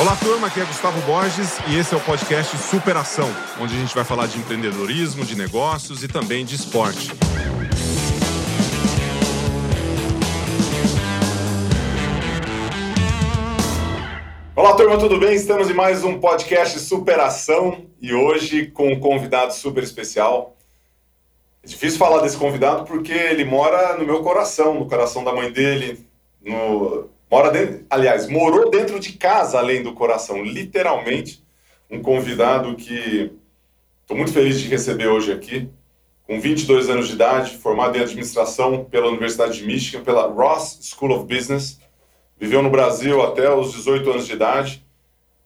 Olá, turma, aqui é Gustavo Borges e esse é o podcast Superação, onde a gente vai falar de empreendedorismo, de negócios e também de esporte. Olá, turma, tudo bem? Estamos em mais um podcast Superação e hoje com um convidado super especial. É difícil falar desse convidado porque ele mora no meu coração, no coração da mãe dele, no... mora dentro, aliás, morou dentro de casa além do coração, literalmente. Um convidado que estou muito feliz de receber hoje aqui, com 22 anos de idade, formado em administração pela Universidade de Michigan, pela Ross School of Business. Viveu no Brasil até os 18 anos de idade,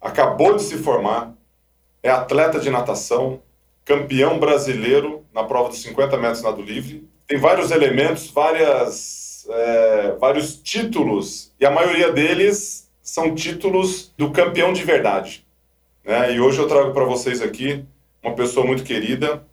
acabou de se formar, é atleta de natação, campeão brasileiro na prova dos 50 metros nado livre, tem vários elementos, várias, é, vários títulos, e a maioria deles são títulos do campeão de verdade. Né? E hoje eu trago para vocês aqui uma pessoa muito querida,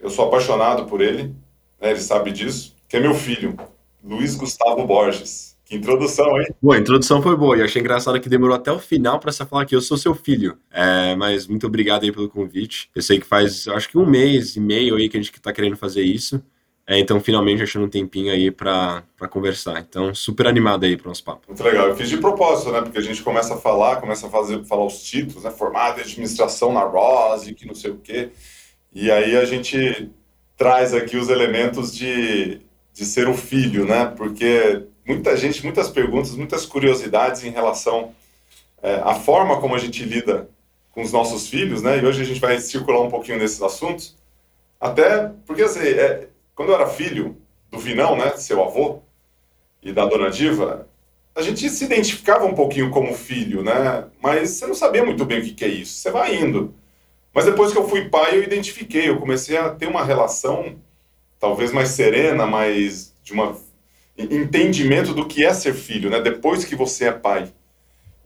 eu sou apaixonado por ele, né? ele sabe disso, que é meu filho, Luiz Gustavo Borges. Que introdução, hein? Boa, a introdução foi boa. E achei engraçado que demorou até o final para você falar que eu sou seu filho. É, mas muito obrigado aí pelo convite. Eu sei que faz, acho que um mês e meio aí que a gente está querendo fazer isso. É, então, finalmente, achando um tempinho aí para conversar. Então, super animado aí para o nosso papo. Muito legal. Eu fiz de propósito, né? Porque a gente começa a falar, começa a fazer, falar os títulos, né? Formado em administração na Rose, que não sei o quê. E aí a gente traz aqui os elementos de, de ser o filho, né? Porque muita gente, muitas perguntas, muitas curiosidades em relação é, à forma como a gente lida com os nossos filhos, né? E hoje a gente vai circular um pouquinho nesses assuntos. Até porque, assim, é, quando eu era filho do Vinão, né, seu avô, e da dona Diva, a gente se identificava um pouquinho como filho, né? Mas você não sabia muito bem o que, que é isso. Você vai indo. Mas depois que eu fui pai, eu identifiquei. Eu comecei a ter uma relação talvez mais serena, mais de uma entendimento do que é ser filho, né? Depois que você é pai.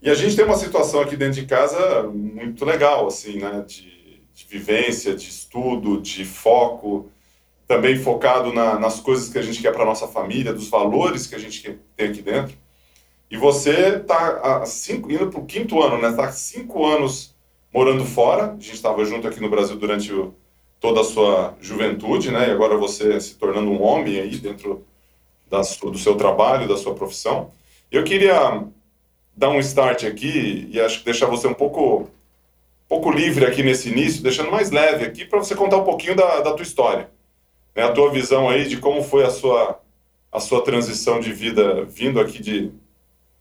E a gente tem uma situação aqui dentro de casa muito legal, assim, né? De, de vivência, de estudo, de foco, também focado na, nas coisas que a gente quer para nossa família, dos valores que a gente tem aqui dentro. E você está indo para o quinto ano, né? Está cinco anos morando fora. A gente estava junto aqui no Brasil durante o, toda a sua juventude, né? E agora você se tornando um homem aí dentro da, do seu trabalho, da sua profissão. Eu queria dar um start aqui e acho que deixar você um pouco, pouco livre aqui nesse início, deixando mais leve aqui para você contar um pouquinho da, da tua história, né? a tua visão aí de como foi a sua, a sua transição de vida vindo aqui de,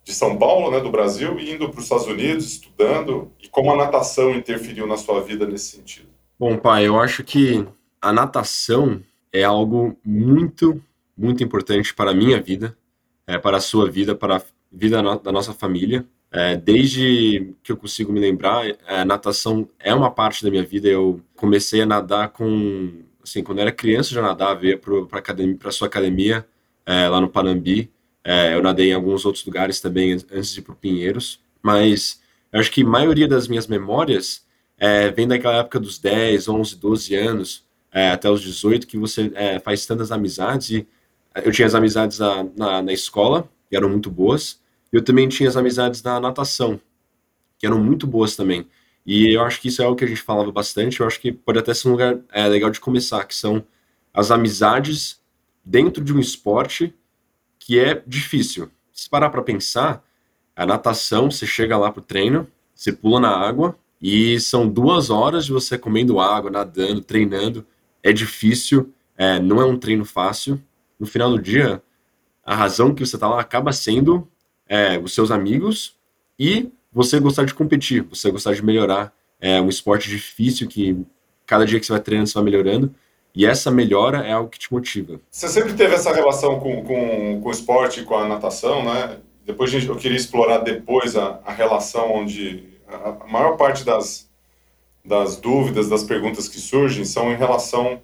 de São Paulo, né, do Brasil, e indo para os Estados Unidos, estudando, e como a natação interferiu na sua vida nesse sentido. Bom, pai, eu acho que a natação é algo muito muito importante para a minha vida, é, para a sua vida, para a vida da nossa família. É, desde que eu consigo me lembrar, a natação é uma parte da minha vida. Eu comecei a nadar com, assim, quando eu era criança, eu já nadava, ia para a sua academia é, lá no Panambi. É, eu nadei em alguns outros lugares também antes de ir para Pinheiros, mas eu acho que a maioria das minhas memórias é, vem daquela época dos 10, 11, 12 anos, é, até os 18, que você é, faz tantas amizades e eu tinha as amizades na, na, na escola, que eram muito boas, e eu também tinha as amizades na natação, que eram muito boas também. E eu acho que isso é algo que a gente falava bastante, eu acho que pode até ser um lugar é, legal de começar, que são as amizades dentro de um esporte que é difícil. Se parar para pensar, a natação, você chega lá pro treino, você pula na água, e são duas horas de você comendo água, nadando, treinando. É difícil, é, não é um treino fácil no final do dia, a razão que você está lá acaba sendo é, os seus amigos e você gostar de competir, você gostar de melhorar. É um esporte difícil que cada dia que você vai treinando, você vai melhorando. E essa melhora é algo que te motiva. Você sempre teve essa relação com, com, com o esporte, com a natação, né? Depois eu queria explorar depois a, a relação onde a, a maior parte das, das dúvidas, das perguntas que surgem são em relação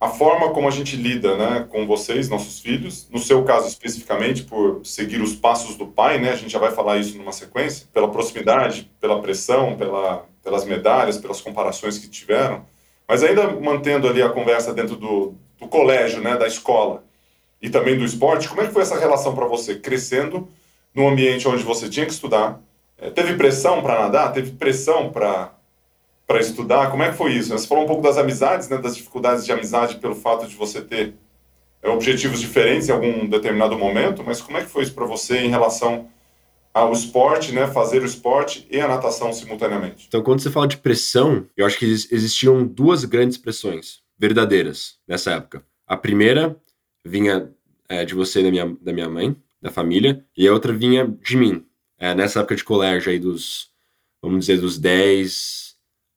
a forma como a gente lida né, com vocês, nossos filhos, no seu caso especificamente, por seguir os passos do pai, né, a gente já vai falar isso numa sequência, pela proximidade, pela pressão, pela, pelas medalhas, pelas comparações que tiveram, mas ainda mantendo ali a conversa dentro do, do colégio, né, da escola. e também do esporte. Como é que foi essa relação para você, crescendo num ambiente onde você tinha que estudar? É, teve pressão para nadar? Teve pressão para para estudar? Como é que foi isso? Você falou um pouco das amizades, né, das dificuldades de amizade pelo fato de você ter é, objetivos diferentes em algum determinado momento, mas como é que foi isso para você em relação ao esporte, né, fazer o esporte e a natação simultaneamente? Então, quando você fala de pressão, eu acho que existiam duas grandes pressões verdadeiras nessa época. A primeira vinha é, de você e da minha, da minha mãe, da família, e a outra vinha de mim. É, nessa época de colégio aí dos, vamos dizer, dos 10,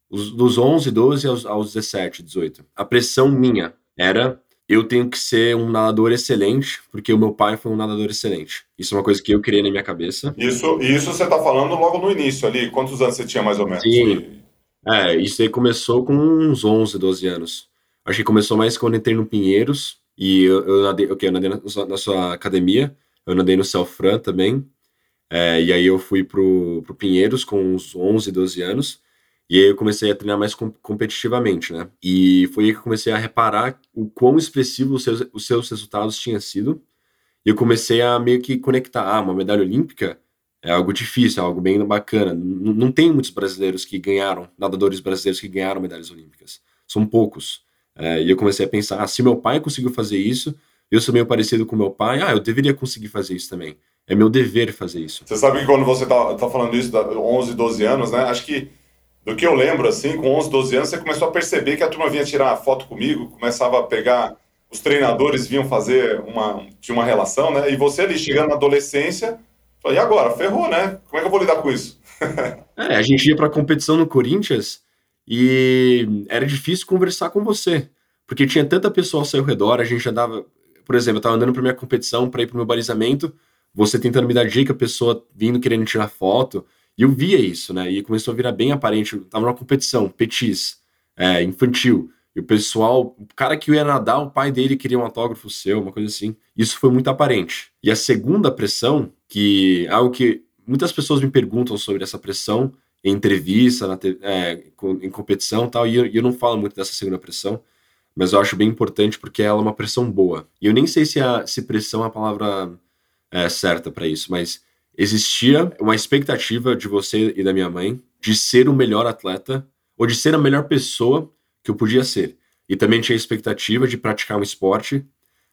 os, dos 11, 12 aos, aos 17, 18. A pressão minha era eu tenho que ser um nadador excelente, porque o meu pai foi um nadador excelente. Isso é uma coisa que eu criei na minha cabeça. Isso, isso você está falando logo no início ali. Quantos anos você tinha mais ou menos? Sim. É, isso aí começou com uns 11, 12 anos. Acho que começou mais quando entrei no Pinheiros, e eu, eu nadei, okay, eu nadei na, na, sua academia, eu nadei no Celfran também, é, e aí eu fui pro, pro Pinheiros com uns 11, 12 anos, e aí eu comecei a treinar mais com, competitivamente, né? E foi aí que eu comecei a reparar o quão expressivo os seus, os seus resultados tinham sido. E eu comecei a meio que conectar, ah, uma medalha olímpica é algo difícil, é algo bem bacana. Não, não tem muitos brasileiros que ganharam, nadadores brasileiros que ganharam medalhas olímpicas. São poucos. É, e eu comecei a pensar, ah, se meu pai conseguiu fazer isso, eu sou meio parecido com meu pai, ah, eu deveria conseguir fazer isso também. É meu dever fazer isso. Você sabe que quando você tá, tá falando isso, da 11, 12 anos, né? Acho que do que eu lembro, assim, com 11, 12 anos, você começou a perceber que a turma vinha tirar foto comigo, começava a pegar, os treinadores vinham fazer uma, tinha uma relação, né? E você ali, chegando na adolescência, falou, e agora? Ferrou, né? Como é que eu vou lidar com isso? é, a gente ia pra competição no Corinthians e era difícil conversar com você, porque tinha tanta pessoa ao seu redor, a gente andava, por exemplo, eu tava andando pra minha competição, para ir pro meu balizamento, você tentando me dar dica, a pessoa vindo querendo tirar foto, e eu via isso, né? E começou a virar bem aparente. Eu tava numa competição, petis, é, infantil. E o pessoal, o cara que ia nadar, o pai dele queria um autógrafo seu, uma coisa assim. Isso foi muito aparente. E a segunda pressão, que é algo que muitas pessoas me perguntam sobre essa pressão em entrevista, na, é, em competição e tal, e eu, eu não falo muito dessa segunda pressão, mas eu acho bem importante porque ela é uma pressão boa. E eu nem sei se, a, se pressão é a palavra é, certa para isso, mas existia uma expectativa de você e da minha mãe de ser o melhor atleta ou de ser a melhor pessoa que eu podia ser. E também tinha a expectativa de praticar um esporte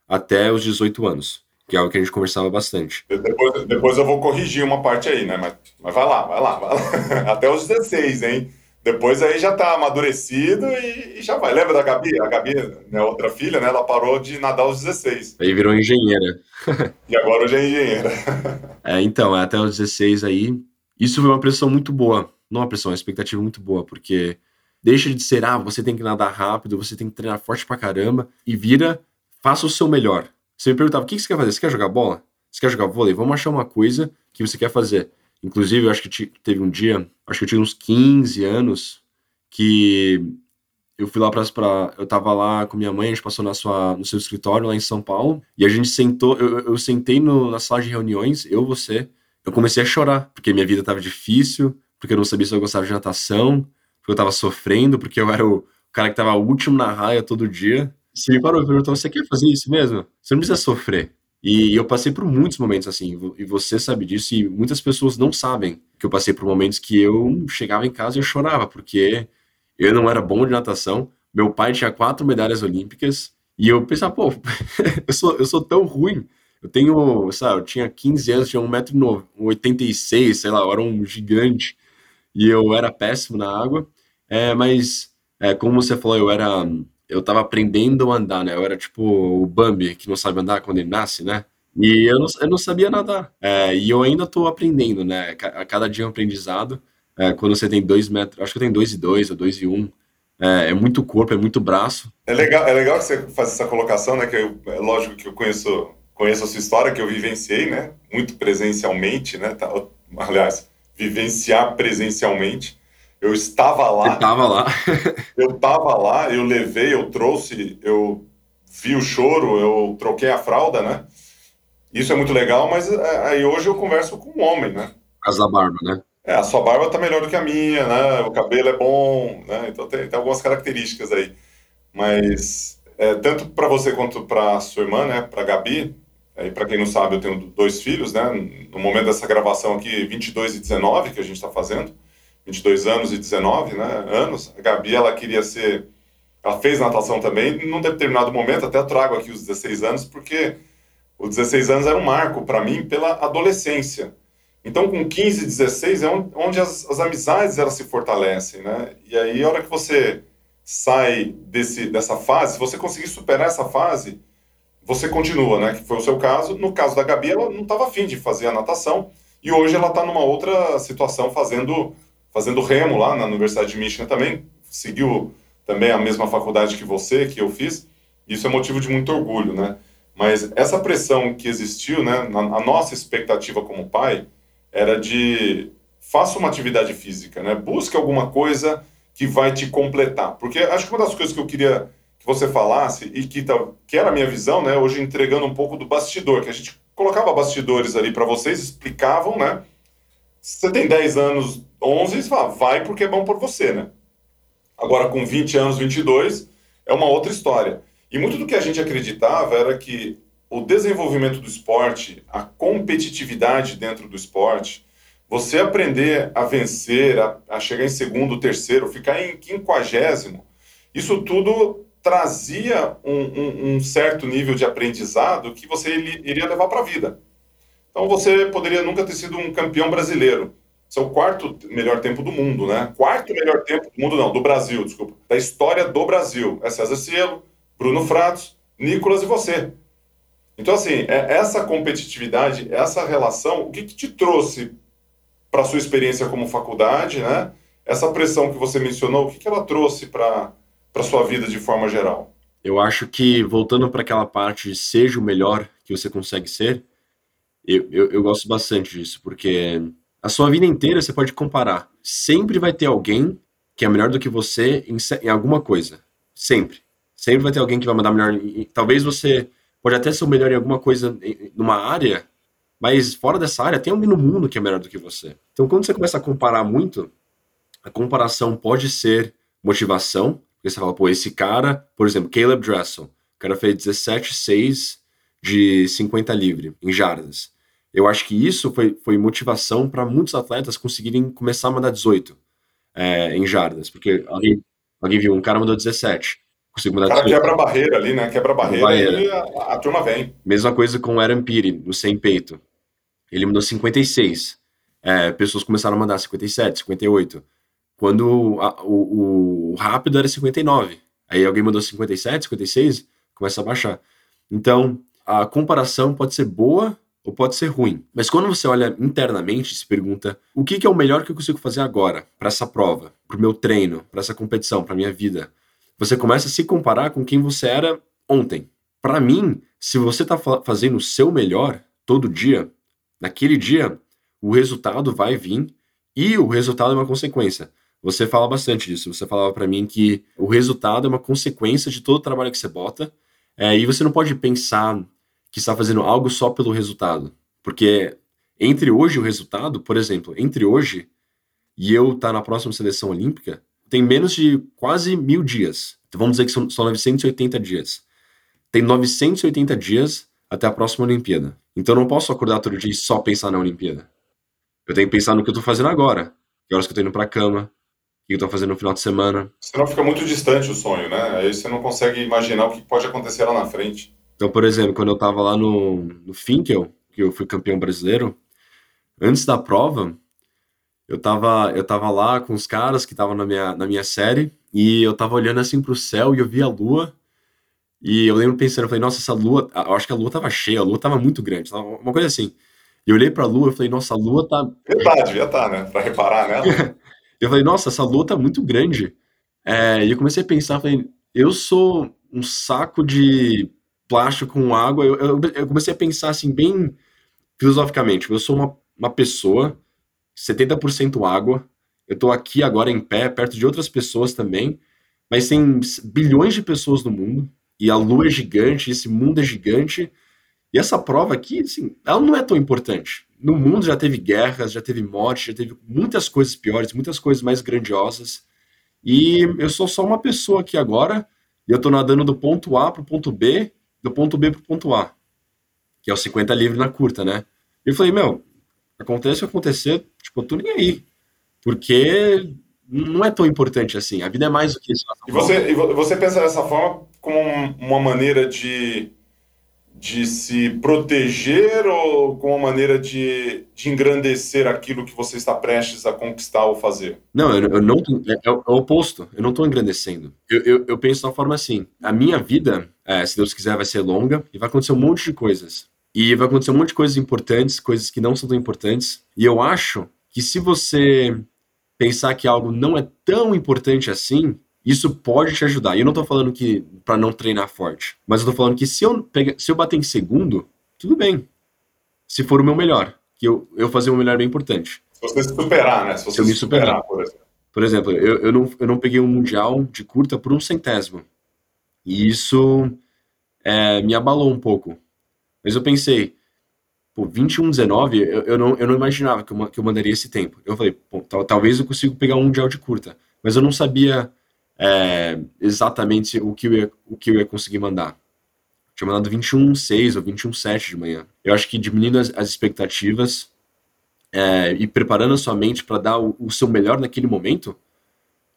até os 18 anos, que é algo que a gente conversava bastante. Depois, depois eu vou corrigir uma parte aí, né? Mas, mas vai lá, vai lá, vai lá. Até os 16, hein? Depois aí já tá amadurecido e, e, já vai. Lembra da Gabi? A Gabi, né, outra filha, né? Ela parou de nadar aos 16. Aí virou engenheira. e agora hoje é engenheira. é, então, até os 16 aí, isso foi uma pressão muito boa. Não uma pressão, uma expectativa muito boa, porque deixa de ser, ah, você tem que nadar rápido, você tem que treinar forte pra caramba, e vira, faça o seu melhor. Você me perguntava, o que você quer fazer? Você quer jogar bola? Você quer jogar vôlei? Vamos achar uma coisa que você quer fazer. Inclusive, eu acho que teve um dia, acho que eu tinha uns 15 anos, que eu fui lá para eu tava lá com minha mãe, a gente passou na sua, no seu escritório lá em São Paulo, e a gente sentou, eu, eu sentei no, na sala de reuniões, eu, você, eu comecei a chorar, porque minha vida tava difícil, porque eu não sabia se eu gostava de natação, porque eu tava sofrendo, porque eu era o cara que tava último na raia todo dia. Você me parou e perguntou, você quer fazer isso mesmo? Você não precisa sofrer. E eu passei por muitos momentos assim, e você sabe disso, e muitas pessoas não sabem que eu passei por momentos que eu chegava em casa e eu chorava, porque eu não era bom de natação, meu pai tinha quatro medalhas olímpicas, e eu pensava, pô, eu sou, eu sou tão ruim, eu tenho, sabe, eu tinha 15 anos, tinha 1,86m, sei lá, eu era um gigante, e eu era péssimo na água, é, mas, é, como você falou, eu era eu tava aprendendo a andar, né? Eu era tipo o Bambi, que não sabe andar quando ele nasce, né? E eu não, eu não sabia nadar. É, e eu ainda tô aprendendo, né? A cada dia é um aprendizado. É, quando você tem dois metros, acho que eu tenho dois e dois, ou dois e um. É, é, muito corpo, é muito braço. É legal, é legal que você faz essa colocação, né? Que eu, é lógico que eu conheço, conheço a sua história, que eu vivenciei, né? Muito presencialmente, né? Tá, aliás, vivenciar presencialmente. Eu estava lá. estava lá. eu estava lá, eu levei, eu trouxe, eu vi o choro, eu troquei a fralda, né? Isso é muito legal, mas é, aí hoje eu converso com um homem, né? Casa da barba, né? É, a sua barba tá melhor do que a minha, né? O cabelo é bom, né? Então tem, tem algumas características aí. Mas é, tanto para você quanto para sua irmã, né, para Gabi, e para quem não sabe, eu tenho dois filhos, né? No momento dessa gravação aqui, 22 e 19 que a gente está fazendo, 22 anos e 19, né? Anos. A Gabi, ela queria ser, ela fez natação também, num determinado momento, até trago aqui os 16 anos, porque os 16 anos era um marco para mim pela adolescência. Então, com 15, 16 é onde as, as amizades elas se fortalecem, né? E aí, a hora que você sai desse, dessa fase, se você conseguir superar essa fase, você continua, né? Que foi o seu caso. No caso da Gabi, ela não estava afim de fazer a natação e hoje ela está numa outra situação fazendo, fazendo remo lá na Universidade de Michigan também. Seguiu também a mesma faculdade que você, que eu fiz. Isso é motivo de muito orgulho, né? Mas essa pressão que existiu, né? A nossa expectativa como pai era de faça uma atividade física, né? Busque alguma coisa que vai te completar. Porque acho que uma das coisas que eu queria que você falasse e que, tá, que era a minha visão, né, hoje entregando um pouco do bastidor, que a gente colocava bastidores ali para vocês, explicavam, né? Você tem 10 anos, 11, você fala, vai porque é bom por você, né? Agora, com 20 anos, 22, é uma outra história. E muito do que a gente acreditava era que o desenvolvimento do esporte, a competitividade dentro do esporte, você aprender a vencer, a, a chegar em segundo, terceiro, ficar em quinquagésimo, isso tudo trazia um, um, um, certo nível de aprendizado que você iria levar para a vida. Então você poderia nunca ter sido um campeão brasileiro. Esse é o quarto melhor tempo do mundo, né? Quarto melhor tempo do mundo, não, do Brasil, desculpa. Da história do Brasil. É César Cielo, Bruno Fratos, Nicolas e você. Então, assim, é essa competitividade, essa relação, o que, que te trouxe para a sua experiência como faculdade, né? Essa pressão que você mencionou, o que, que ela trouxe para para sua vida de forma geral? Eu acho que, voltando para aquela parte de seja o melhor que você consegue ser, eu, eu, eu, gosto bastante disso, porque a sua vida inteira você pode comparar. Sempre vai ter alguém que é melhor do que você em, em alguma coisa. Sempre. Sempre vai ter alguém que vai mandar melhor. talvez você pode até ser o melhor em alguma coisa, em, numa área, mas fora dessa área tem alguém no mundo que é melhor do que você. Então, quando você começa a comparar muito, a comparação pode ser motivação, porque você fala, pô, esse cara, por exemplo, Caleb Dressel, o cara fez 17,6 de 50 livre em jardas. Eu acho que isso foi, foi motivação para muitos atletas conseguirem começar a mandar 18 é, em jardas, porque alguém, alguém viu, um cara mandou 17. Conseguiu mandar o cara 18. quebra a barreira ali, né? Quebra a barreira, barreira. e a, a, turma vem. Mesma coisa com o Aaron Piri, no sem peito. Ele mandou 56. É, pessoas começaram a mandar 57, 58. Quando a, o, o rápido era 59. Aí alguém mandou 57, 56, começa a baixar. Então, a comparação pode ser boa ou pode ser ruim. Mas quando você olha internamente, se pergunta o que, que é o melhor que eu consigo fazer agora para essa prova, para o meu treino, para essa competição, para minha vida. Você começa a se comparar com quem você era ontem. Para mim, se você está fazendo o seu melhor todo dia, naquele dia, o resultado vai vir e o resultado é uma consequência. Você fala bastante disso. Você falava para mim que o resultado é uma consequência de todo o trabalho que você bota. É, e você não pode pensar que está fazendo algo só pelo resultado. Porque entre hoje e o resultado, por exemplo, entre hoje e eu estar tá na próxima seleção olímpica, tem menos de quase mil dias. Então vamos dizer que são, são 980 dias. Tem 980 dias até a próxima Olimpíada. Então eu não posso acordar todo dia e só pensar na Olimpíada. Eu tenho que pensar no que eu estou fazendo agora. Que horas que eu estou indo para a cama, que eu estou fazendo no final de semana. Senão fica muito distante o sonho, né? Aí você não consegue imaginar o que pode acontecer lá na frente. Então, por exemplo, quando eu estava lá no, no Finkel, que eu fui campeão brasileiro, antes da prova, eu estava eu tava lá com os caras que estavam na minha, na minha série, e eu estava olhando assim para o céu e eu vi a lua, e eu lembro pensando, eu falei, nossa, essa lua, eu acho que a lua estava cheia, a lua estava muito grande, uma coisa assim. E eu olhei para a lua e falei, nossa, a lua tá... Verdade, estar, tá, né? Para reparar nela. Eu falei, nossa, essa lua tá muito grande. É, e eu comecei a pensar, falei, eu sou um saco de plástico com água. Eu, eu, eu comecei a pensar assim, bem filosoficamente. Eu sou uma, uma pessoa, 70% água. Eu tô aqui agora em pé, perto de outras pessoas também. Mas tem bilhões de pessoas no mundo. E a lua é gigante, esse mundo é gigante. E essa prova aqui, assim, ela não é tão importante no mundo já teve guerras, já teve morte, já teve muitas coisas piores, muitas coisas mais grandiosas. E eu sou só uma pessoa aqui agora e eu tô nadando do ponto A pro ponto B, do ponto B pro ponto A, que é o 50 livre na curta, né? E eu falei, meu, acontece o que acontecer, tipo, eu tô nem aí. Porque não é tão importante assim. A vida é mais do que isso. E você, e você pensa dessa forma como uma maneira de, de se proteger ou como uma maneira de, de engrandecer aquilo que você está prestes a conquistar ou fazer? Não, eu, eu não. É, é, o oposto. Eu não estou engrandecendo. Eu, eu, eu, penso da forma assim: a minha vida, é, se Deus quiser, vai ser longa e vai acontecer um monte de coisas. E vai acontecer um monte de coisas importantes, coisas que não são tão importantes. E eu acho que se você pensar que algo não é tão importante assim, isso pode te ajudar. E eu não tô falando que para não treinar forte, mas eu tô falando que se eu, pegar, se eu bater em segundo, tudo bem. Se for o meu melhor, que eu, eu fazer o meu melhor é bem importante. Se você se superar, né? Se você se eu me superar, superar, por exemplo. Por exemplo, eu, eu, não, eu não peguei um mundial de curta por um centésimo. E isso é, me abalou um pouco. Mas eu pensei, pô, 21, 19, eu, eu, não, eu não imaginava que eu, que eu mandaria esse tempo. Eu falei, pô, tal, talvez eu consiga pegar um mundial de curta, mas eu não sabia é, exatamente o que, eu ia, o que eu ia conseguir mandar. Tinha mandado 21, 6 ou 21, 7 de manhã. Eu acho que diminuindo as, as expectativas é, e preparando a sua mente para dar o, o seu melhor naquele momento,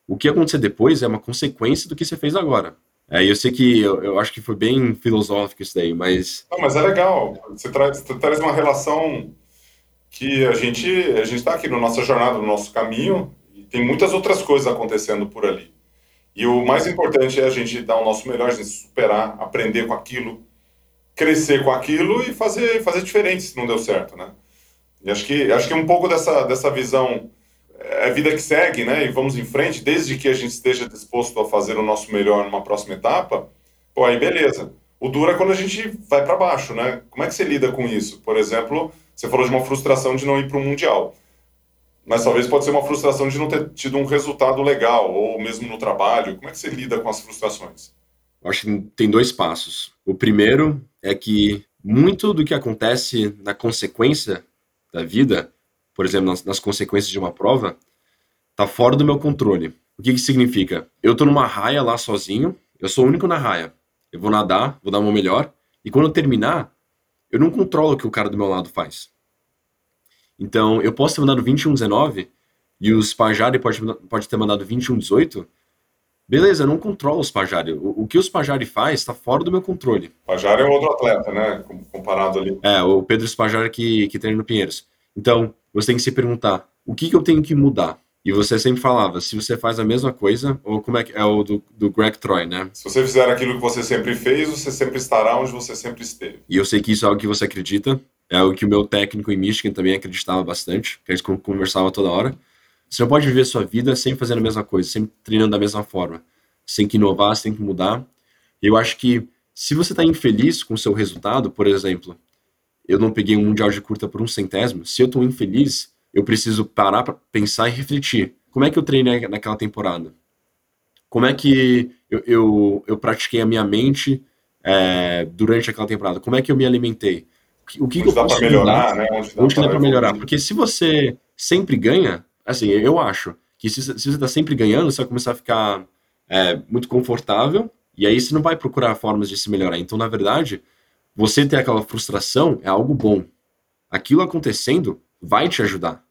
o que acontecer depois é uma consequência do que você fez agora. É, eu sei que eu, eu, acho que foi bem filosófico isso daí, mas. Não, mas é legal. Você traz, você traz uma relação que a gente a gente está aqui na nossa jornada, no nosso caminho, e tem muitas outras coisas acontecendo por ali. E o mais importante é a gente dar o nosso melhor, a gente superar, aprender com aquilo, crescer com aquilo e fazer fazer diferente se não deu certo, né? E acho que acho que um pouco dessa dessa visão é vida que segue, né? E vamos em frente, desde que a gente esteja disposto a fazer o nosso melhor numa próxima etapa, pô, aí beleza. O duro é quando a gente vai para baixo, né? Como é que você lida com isso? Por exemplo, você falou de uma frustração de não ir para o Mundial. Mas talvez pode ser uma frustração de não ter tido um resultado legal, ou mesmo no trabalho. Como é que você lida com as frustrações? Acho que tem dois passos. O primeiro é que muito do que acontece na consequência da vida por exemplo, nas, nas consequências de uma prova, tá fora do meu controle. O que que significa? Eu tô numa raia lá sozinho, eu sou o único na raia. Eu vou nadar, vou dar o meu melhor, e quando eu terminar, eu não controlo o que o cara do meu lado faz. Então, eu posso ter mandado 21-19 e o Spajari pode, pode ter mandado 21-18. Beleza, eu não controlo o Spajari. O, o que o Spajari faz está fora do meu controle. Spajari é outro atleta, né? Comparado ali. É, o Pedro Spajari que, que treina no Pinheiros. Então, você tem que se perguntar: o que, que eu tenho que mudar? E você sempre falava, se você faz a mesma coisa, ou como é que é o do, do Greg Troy, né? Se você fizer aquilo que você sempre fez, você sempre estará onde você sempre esteve. E eu sei que isso é algo que você acredita, é o que o meu técnico em Michigan também acreditava bastante, que a gente conversava toda hora. Você não pode viver sua vida sem fazer a mesma coisa, sempre treinando da mesma forma. Tem que inovar, tem que mudar. Eu acho que se você está infeliz com o seu resultado, por exemplo, eu não peguei um mundial de curta por um centésimo, se eu tô infeliz, eu preciso parar para pensar e refletir. Como é que eu treinei naquela temporada? Como é que eu, eu, eu pratiquei a minha mente é, durante aquela temporada? Como é que eu me alimentei? O que, que eu dá posso melhorar, né? Onde dá, Onde dá para melhorar? Porque se você sempre ganha, assim, eu acho que se, se você está sempre ganhando, você vai começar a ficar é, muito confortável e aí você não vai procurar formas de se melhorar. Então, na verdade, você ter aquela frustração é algo bom. Aquilo acontecendo vai te ajudar,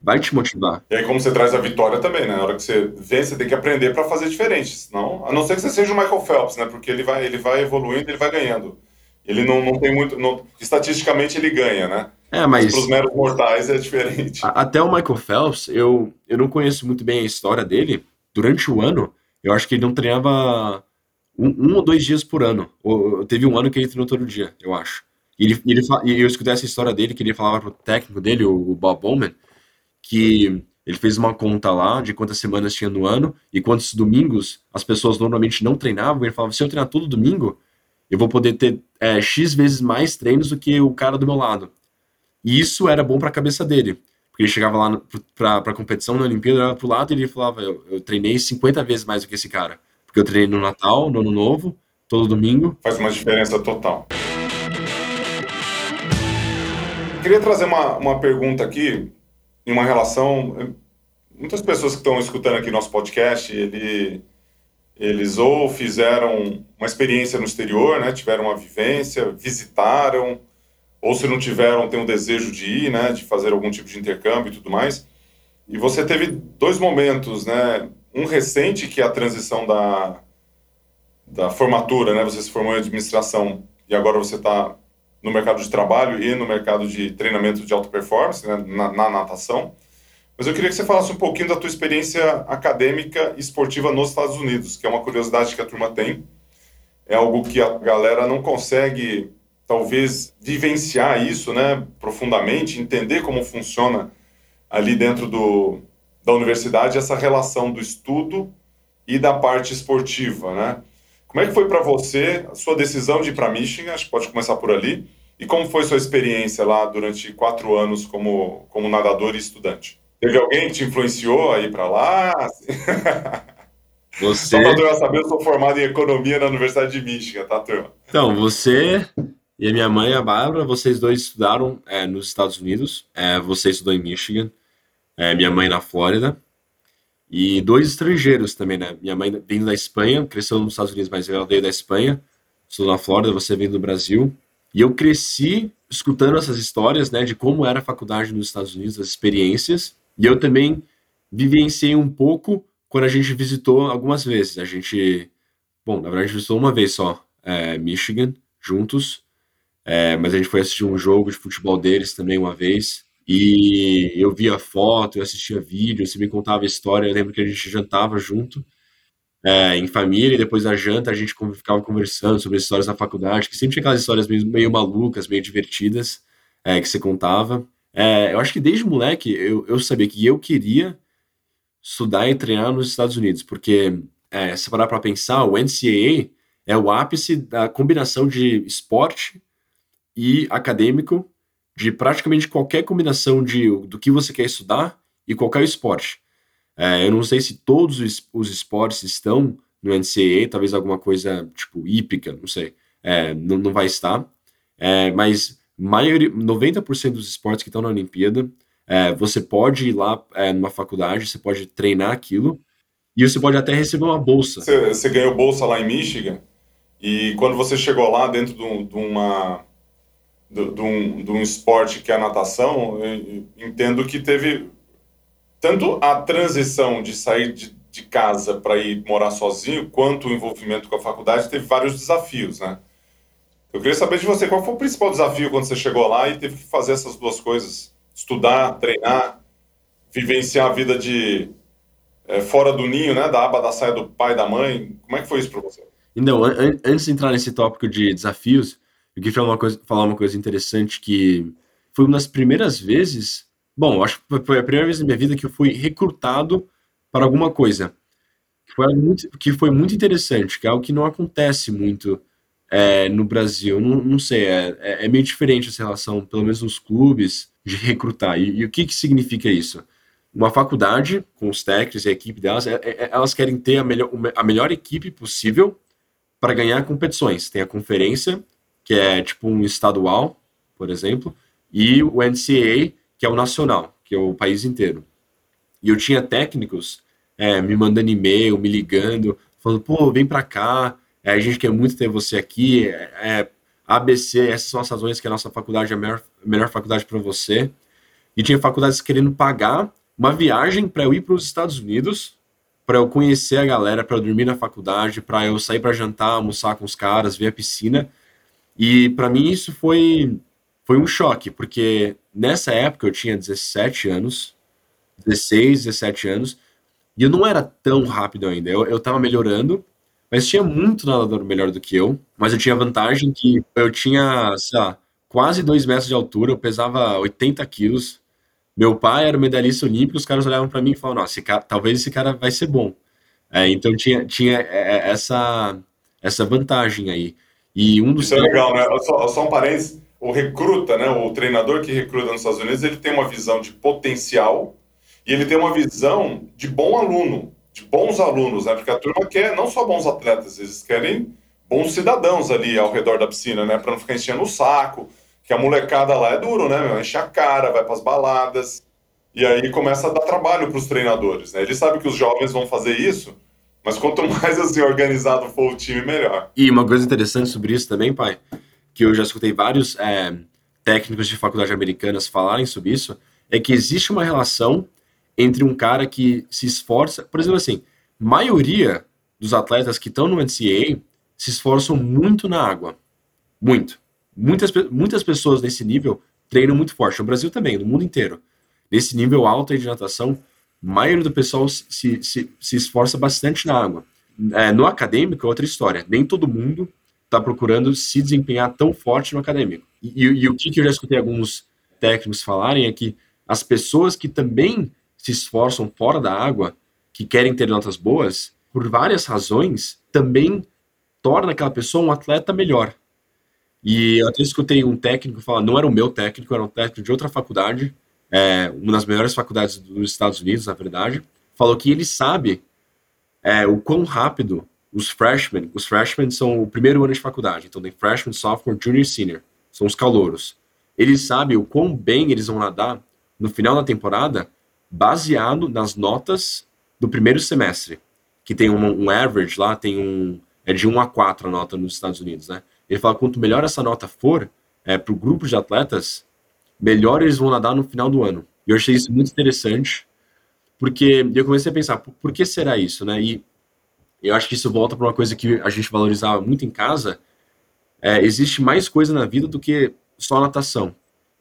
vai te motivar. E aí, como você traz a vitória também, né? Na hora que você vê, você tem que aprender para fazer diferente. Senão, a não ser que você seja o Michael Phelps, né? Porque ele vai, ele vai evoluindo, ele vai ganhando. Ele não, não tem muito. Não, estatisticamente, ele ganha, né? É, mas. Para os meros mortais é diferente. Até o Michael Phelps, eu, eu não conheço muito bem a história dele. Durante o ano, eu acho que ele não treinava um, um, ou dois dias por ano. Ou, teve um ano que ele treinou todo dia, eu acho. E ele, ele, e eu escutei essa história dele, que ele falava pro técnico dele, o, o Bob Bowman, que ele fez uma conta lá de quantas semanas tinha no ano e quantos domingos as pessoas normalmente não treinavam. Ele falava: se eu treinar todo domingo, eu vou poder ter é, X vezes mais treinos do que o cara do meu lado. E isso era bom para a cabeça dele. Porque ele chegava lá para a competição na Olimpíada, olhava pro lado e ele falava: eu, eu treinei 50 vezes mais do que esse cara. Porque eu treino no Natal, no Ano Novo, todo domingo. Faz uma diferença total. Queria trazer uma, uma pergunta aqui, em uma relação. Muitas pessoas que estão escutando aqui nosso podcast, ele, eles ou fizeram uma experiência no exterior, né, tiveram uma vivência, visitaram, ou se não tiveram, tem um desejo de ir, né, de fazer algum tipo de intercâmbio e tudo mais. E você teve dois momentos, né, um recente que é a transição da, da formatura, né, você se formou em administração e agora você está no mercado de trabalho e no mercado de treinamento de alta performance, né, na, na natação. Mas eu queria que você falasse um pouquinho da tua experiência acadêmica e esportiva nos Estados Unidos, que é uma curiosidade que a turma tem. É algo que a galera não consegue, talvez, vivenciar isso né, profundamente, entender como funciona ali dentro do, da universidade essa relação do estudo e da parte esportiva, né? Como é que foi para você a sua decisão de ir para Michigan? Acho que pode começar por ali. E como foi sua experiência lá durante quatro anos como, como nadador e estudante? Teve alguém que te influenciou a ir para lá? Você... Só para turma saber, eu sou formado em economia na Universidade de Michigan, tá, turma? Então, você e a minha mãe, a Bárbara, vocês dois estudaram é, nos Estados Unidos. É, você estudou em Michigan, é, minha mãe na Flórida. E dois estrangeiros também, né? Minha mãe vindo da Espanha, cresceu nos Estados Unidos, mas ela veio da Espanha. Estudou na Flórida, você veio do Brasil. E eu cresci escutando essas histórias, né, de como era a faculdade nos Estados Unidos, as experiências. E eu também vivenciei um pouco quando a gente visitou algumas vezes. A gente, bom, na verdade, visitou uma vez só, é, Michigan, juntos. É, mas a gente foi assistir um jogo de futebol deles também uma vez. E eu via foto, eu assistia vídeo, você me contava história. Eu lembro que a gente jantava junto, é, em família, e depois da janta a gente ficava conversando sobre as histórias da faculdade, que sempre tinha aquelas histórias meio, meio malucas, meio divertidas, é, que você contava. É, eu acho que desde moleque eu, eu sabia que eu queria estudar e treinar nos Estados Unidos, porque é, se parar para pensar, o NCAA é o ápice da combinação de esporte e acadêmico, de praticamente qualquer combinação de, do que você quer estudar e qualquer esporte. É, eu não sei se todos os, os, esportes estão no NCAA, talvez alguma coisa tipo hípica, não sei, é, não, não vai estar, é, mas maioria, 90% dos esportes que estão na Olimpíada, é, você pode ir lá é, numa faculdade, você pode treinar aquilo, e você pode até receber uma bolsa. Você, você ganhou bolsa lá em Michigan, e quando você chegou lá dentro de, de uma de, de, um, de um esporte que é a natação, entendo que teve tanto a transição de sair de, de casa para ir morar sozinho, quanto o envolvimento com a faculdade, teve vários desafios, né? Eu queria saber de você, qual foi o principal desafio quando você chegou lá e teve que fazer essas duas coisas? Estudar, treinar, vivenciar a vida de é, fora do ninho, né? Da aba da saia do pai e da mãe. Como é que foi isso para você? Então, an antes de entrar nesse tópico de desafios, eu queria falar uma coisa, falar uma coisa interessante que foi uma das primeiras vezes, bom, acho que foi a primeira vez na minha vida que eu fui recrutado para alguma coisa. Que foi muito, que foi muito interessante, que é algo que não acontece muito é, no Brasil. Não, não sei, é, é, é, meio diferente essa relação, pelo menos nos clubes, de recrutar. E, e o que, que significa isso? Uma faculdade, com os técnicos e a equipe delas, é, é, elas querem ter a melhor, a melhor equipe possível para ganhar competições. Tem a conferência, que é tipo um estadual, por exemplo, e o NCAA, que é o nacional, que é o país inteiro. E eu tinha técnicos é, me mandando e-mail, me ligando, falando, pô, vem para cá, é, a gente quer muito ter você aqui. É, é ABC, essas são as razões que a nossa faculdade é a melhor, melhor faculdade para você. E tinha faculdades querendo pagar uma viagem para eu ir para os Estados Unidos, para eu conhecer a galera, para eu dormir na faculdade, para eu sair para jantar, almoçar com os caras, ver a piscina. E para mim isso foi foi um choque, porque nessa época eu tinha 17 anos, 16, 17 anos, e eu não era tão rápido ainda. Eu, eu tava melhorando, mas tinha muito nadador melhor do que eu. Mas eu tinha vantagem que eu tinha, sei lá, quase 2 metros de altura, eu pesava 80 quilos. Meu pai era medalhista olímpico, os caras olhavam para mim e falavam, nossa, esse cara, talvez esse cara vai ser bom. É, então tinha, tinha é, é, essa, essa vantagem aí. E um dos Isso é legal, né? Só, só um parênteses, o recruta, né, o treinador que recruta nos Estados Unidos, ele tem uma visão de potencial e ele tem uma visão de bom aluno de bons alunos, né? Porque a turma quer não só bons atletas, eles querem bons cidadãos ali ao redor da piscina, né? Para não ficar enchendo o saco, que a molecada lá é duro, né? Meu? Enche a cara, vai para as baladas. E aí começa a dar trabalho para os treinadores, né? Eles sabem que os jovens vão fazer isso, Mas quanto mais assim organizado for o time, melhor. E uma coisa interessante sobre isso também, pai, que eu já escutei vários é, técnicos de faculdade americanas falarem sobre isso, é que existe uma relação entre um cara que se esforça, por exemplo assim, maioria dos atletas que estão no NCAA se esforçam muito na água, muito. Muitas, muitas pessoas nesse nível treinam muito forte, no Brasil também, no mundo inteiro. Nesse nível alto de natação, a maioria do pessoal se, se, se esforça bastante na água. É, no acadêmico é outra história. Nem todo mundo está procurando se desempenhar tão forte no acadêmico. E, e, e o que, que eu já escutei alguns técnicos falarem é que as pessoas que também se esforçam fora da água, que querem ter notas boas, por várias razões, também torna aquela pessoa um atleta melhor. E eu até escutei um técnico falar, não era o meu técnico, era um técnico de outra faculdade, é, uma das melhores faculdades dos Estados Unidos, na verdade, falou que ele sabe é, o quão rápido os freshmen, os freshmen são o primeiro ano de faculdade, então tem freshman, sophomore, junior senior, são os calouros. Ele sabe o quão bem eles vão nadar no final da temporada, baseado nas notas do primeiro semestre, que tem um, um average lá, tem um é de 1 a 4 a nota nos Estados Unidos, né? Ele fala quanto melhor essa nota for é, para o grupo de atletas, melhor eles vão nadar no final do ano. E eu achei isso muito interessante, porque eu comecei a pensar, por, por que será isso, né? E eu acho que isso volta para uma coisa que a gente valorizava muito em casa. É, existe mais coisa na vida do que só natação.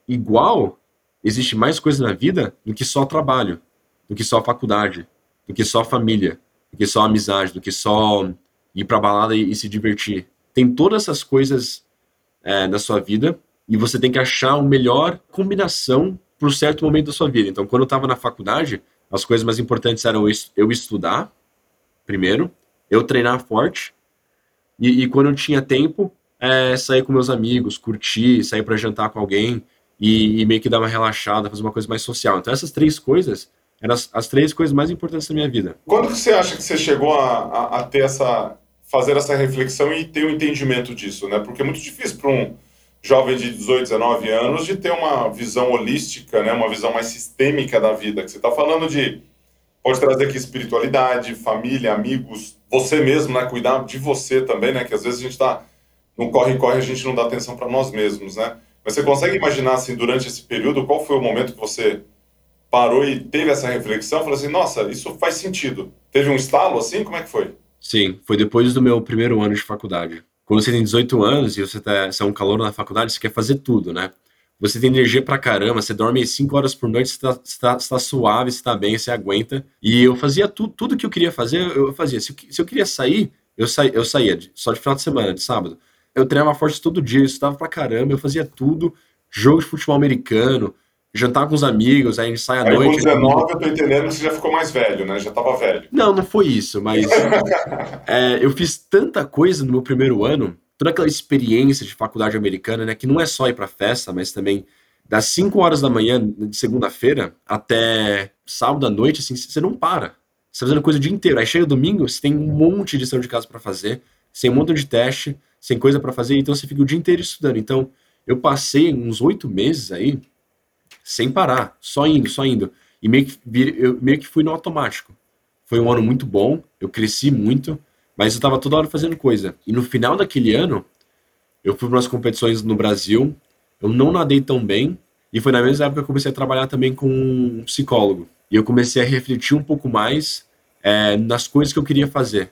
Igual, existe mais coisa na vida do que só trabalho, do que só faculdade, do que só família, do que só amizade, do que só ir para balada e, e, se divertir. Tem todas essas coisas é, na sua vida e você tem que achar uma melhor combinação para certo momento da sua vida. Então, quando eu estava na faculdade, as coisas mais importantes eram eu estudar, primeiro, eu treinar forte, e, e quando eu tinha tempo, é, sair com meus amigos, curtir, sair para jantar com alguém e, e, meio que dar uma relaxada, fazer uma coisa mais social. Então, essas três coisas eram as, as três coisas mais importantes da minha vida. Quando você acha que você chegou a, a, a ter essa fazer essa reflexão e ter um entendimento disso, né? Porque é muito difícil para um jovem de 18, 19 anos de ter uma visão holística, né, uma visão mais sistêmica da vida, que você está falando de pode trazer aqui espiritualidade, família, amigos, você mesmo, né, cuidar de você também, né, que às vezes a gente está no corre corre a gente não dá atenção para nós mesmos, né? Mas você consegue imaginar assim durante esse período qual foi o momento que você parou e teve essa reflexão, falou assim, nossa, isso faz sentido. Teve um estalo assim, como é que foi? Sim, foi depois do meu primeiro ano de faculdade. Quando você tem 18 anos e você, tá, você é um calor na faculdade, você quer fazer tudo, né? Você tem energia pra caramba, você dorme 5 horas por noite, você tá, você, tá, você tá, suave, você tá bem, você aguenta. E eu fazia tu, tudo que eu queria fazer, eu fazia. Se eu, se eu queria sair, eu, sa, eu saía só de final de semana, de sábado. Eu treinava forte todo dia, eu estudava pra caramba, eu fazia tudo. Jogo de futebol americano, jantar com os amigos, aí a gente sai à aí, noite. Com 19, eu tô entendendo que você já ficou mais velho, né? Já tava velho. Não, não foi isso, mas é, eu fiz tanta coisa no meu primeiro ano, toda aquela experiência de faculdade americana, né? Que não é só ir pra festa, mas também das 5 horas da manhã de segunda-feira até sábado à noite, assim, você não para. Você tá fazendo coisa o dia inteiro. Aí chega domingo, você tem um monte de lição de casa para fazer, sem um monte de teste, sem coisa para fazer, então você fica o dia inteiro estudando. Então, eu passei uns oito meses aí sem parar, só indo, só indo. E meio que, eu meio que fui no automático. Foi um ano muito bom, eu cresci muito, mas eu estava toda hora fazendo coisa. E no final daquele ano, eu fui para umas competições no Brasil, eu não nadei tão bem, e foi na mesma época que eu comecei a trabalhar também com um psicólogo. E eu comecei a refletir um pouco mais é, nas coisas que eu queria fazer,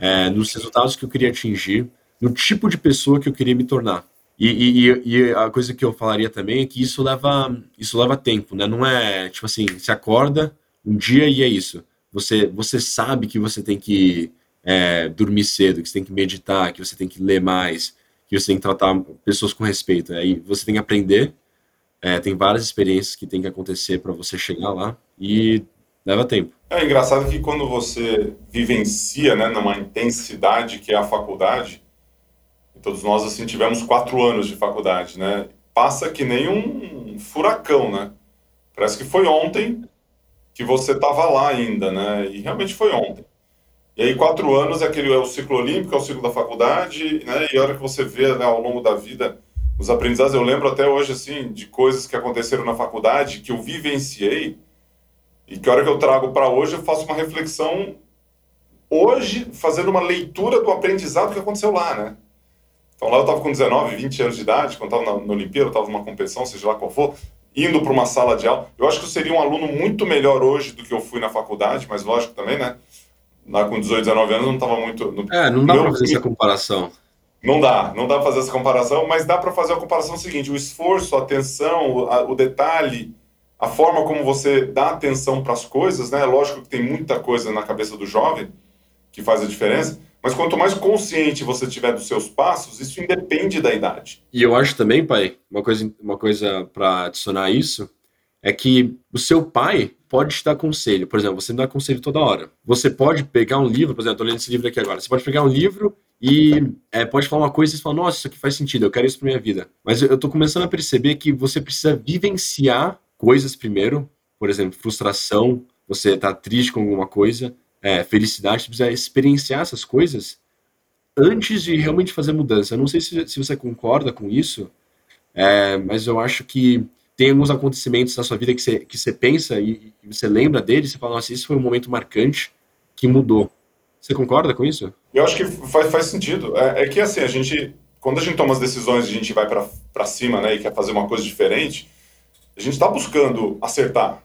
é, nos resultados que eu queria atingir, no tipo de pessoa que eu queria me tornar. E, e, e, a coisa que eu falaria também é que isso leva, isso leva tempo, né? Não é tipo assim, se acorda um dia e é isso. Você, você sabe que você tem que é, dormir cedo, que você tem que meditar, que você tem que ler mais, que você tem que tratar pessoas com respeito. Aí você tem que aprender. É, tem várias experiências que tem que acontecer para você chegar lá e leva tempo. É engraçado que quando você vivencia, né, numa intensidade que é a faculdade, todos nós assim tivemos quatro anos de faculdade, né? Passa que nem um furacão, né? Parece que foi ontem que você estava lá ainda, né? E realmente foi ontem. E aí quatro anos é aquele é o ciclo olímpico, é o ciclo da faculdade, né? E a hora que você vê né, ao longo da vida os aprendizados, eu lembro até hoje assim de coisas que aconteceram na faculdade que eu vivenciei e que a hora que eu trago para hoje eu faço uma reflexão hoje fazendo uma leitura do aprendizado que aconteceu lá, né? Então lá eu estava com 19, 20 anos de idade, quando estava na, na Olimpíada, estava numa competição, seja lá qual for, indo para uma sala de aula. Eu acho que eu seria um aluno muito melhor hoje do que eu fui na faculdade, mas lógico também, né? Lá com 18, 19 anos não estava muito. No... É, não dá para fazer essa comparação. Não dá, não dá para fazer essa comparação, mas dá para fazer a comparação seguinte: o esforço, a atenção, o, a, o detalhe, a forma como você dá atenção para as coisas, né? Lógico que tem muita coisa na cabeça do jovem que faz a diferença, mas quanto mais consciente você tiver dos seus passos, isso independe da idade. E eu acho também, pai, uma coisa, uma coisa para adicionar isso é que o seu pai pode te dar conselho. Por exemplo, você não dá conselho toda hora. Você pode pegar um livro, por exemplo, estou lendo esse livro aqui agora. Você pode pegar um livro e é, pode falar uma coisa e você fala, nossa, isso aqui faz sentido, eu quero isso para minha vida. Mas eu estou começando a perceber que você precisa vivenciar coisas primeiro. Por exemplo, frustração, você está triste com alguma coisa é, felicidade, você precisa experienciar essas coisas antes de realmente fazer mudança. Eu não sei se, se você concorda com isso, é, mas eu acho que tem alguns acontecimentos na sua vida que você, que você pensa e, e você lembra deles você fala, nossa, isso foi um momento marcante que mudou. Você concorda com isso? Eu acho que faz, faz sentido. É, é que assim, a gente, quando a gente toma as decisões, a gente vai para cima né, e quer fazer uma coisa diferente, a gente está buscando acertar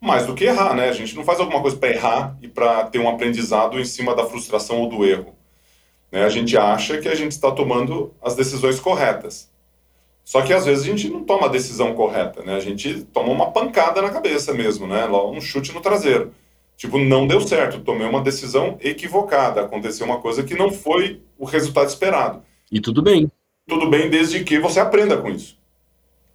mais do que errar, né? A gente não faz alguma coisa para errar e para ter um aprendizado em cima da frustração ou do erro. Né? A gente acha que a gente está tomando as decisões corretas. Só que às vezes a gente não toma a decisão correta, né? A gente toma uma pancada na cabeça mesmo, né? Um chute no traseiro. Tipo, não deu certo, tomei uma decisão equivocada, aconteceu uma coisa que não foi o resultado esperado. E tudo bem. Tudo bem desde que você aprenda com isso.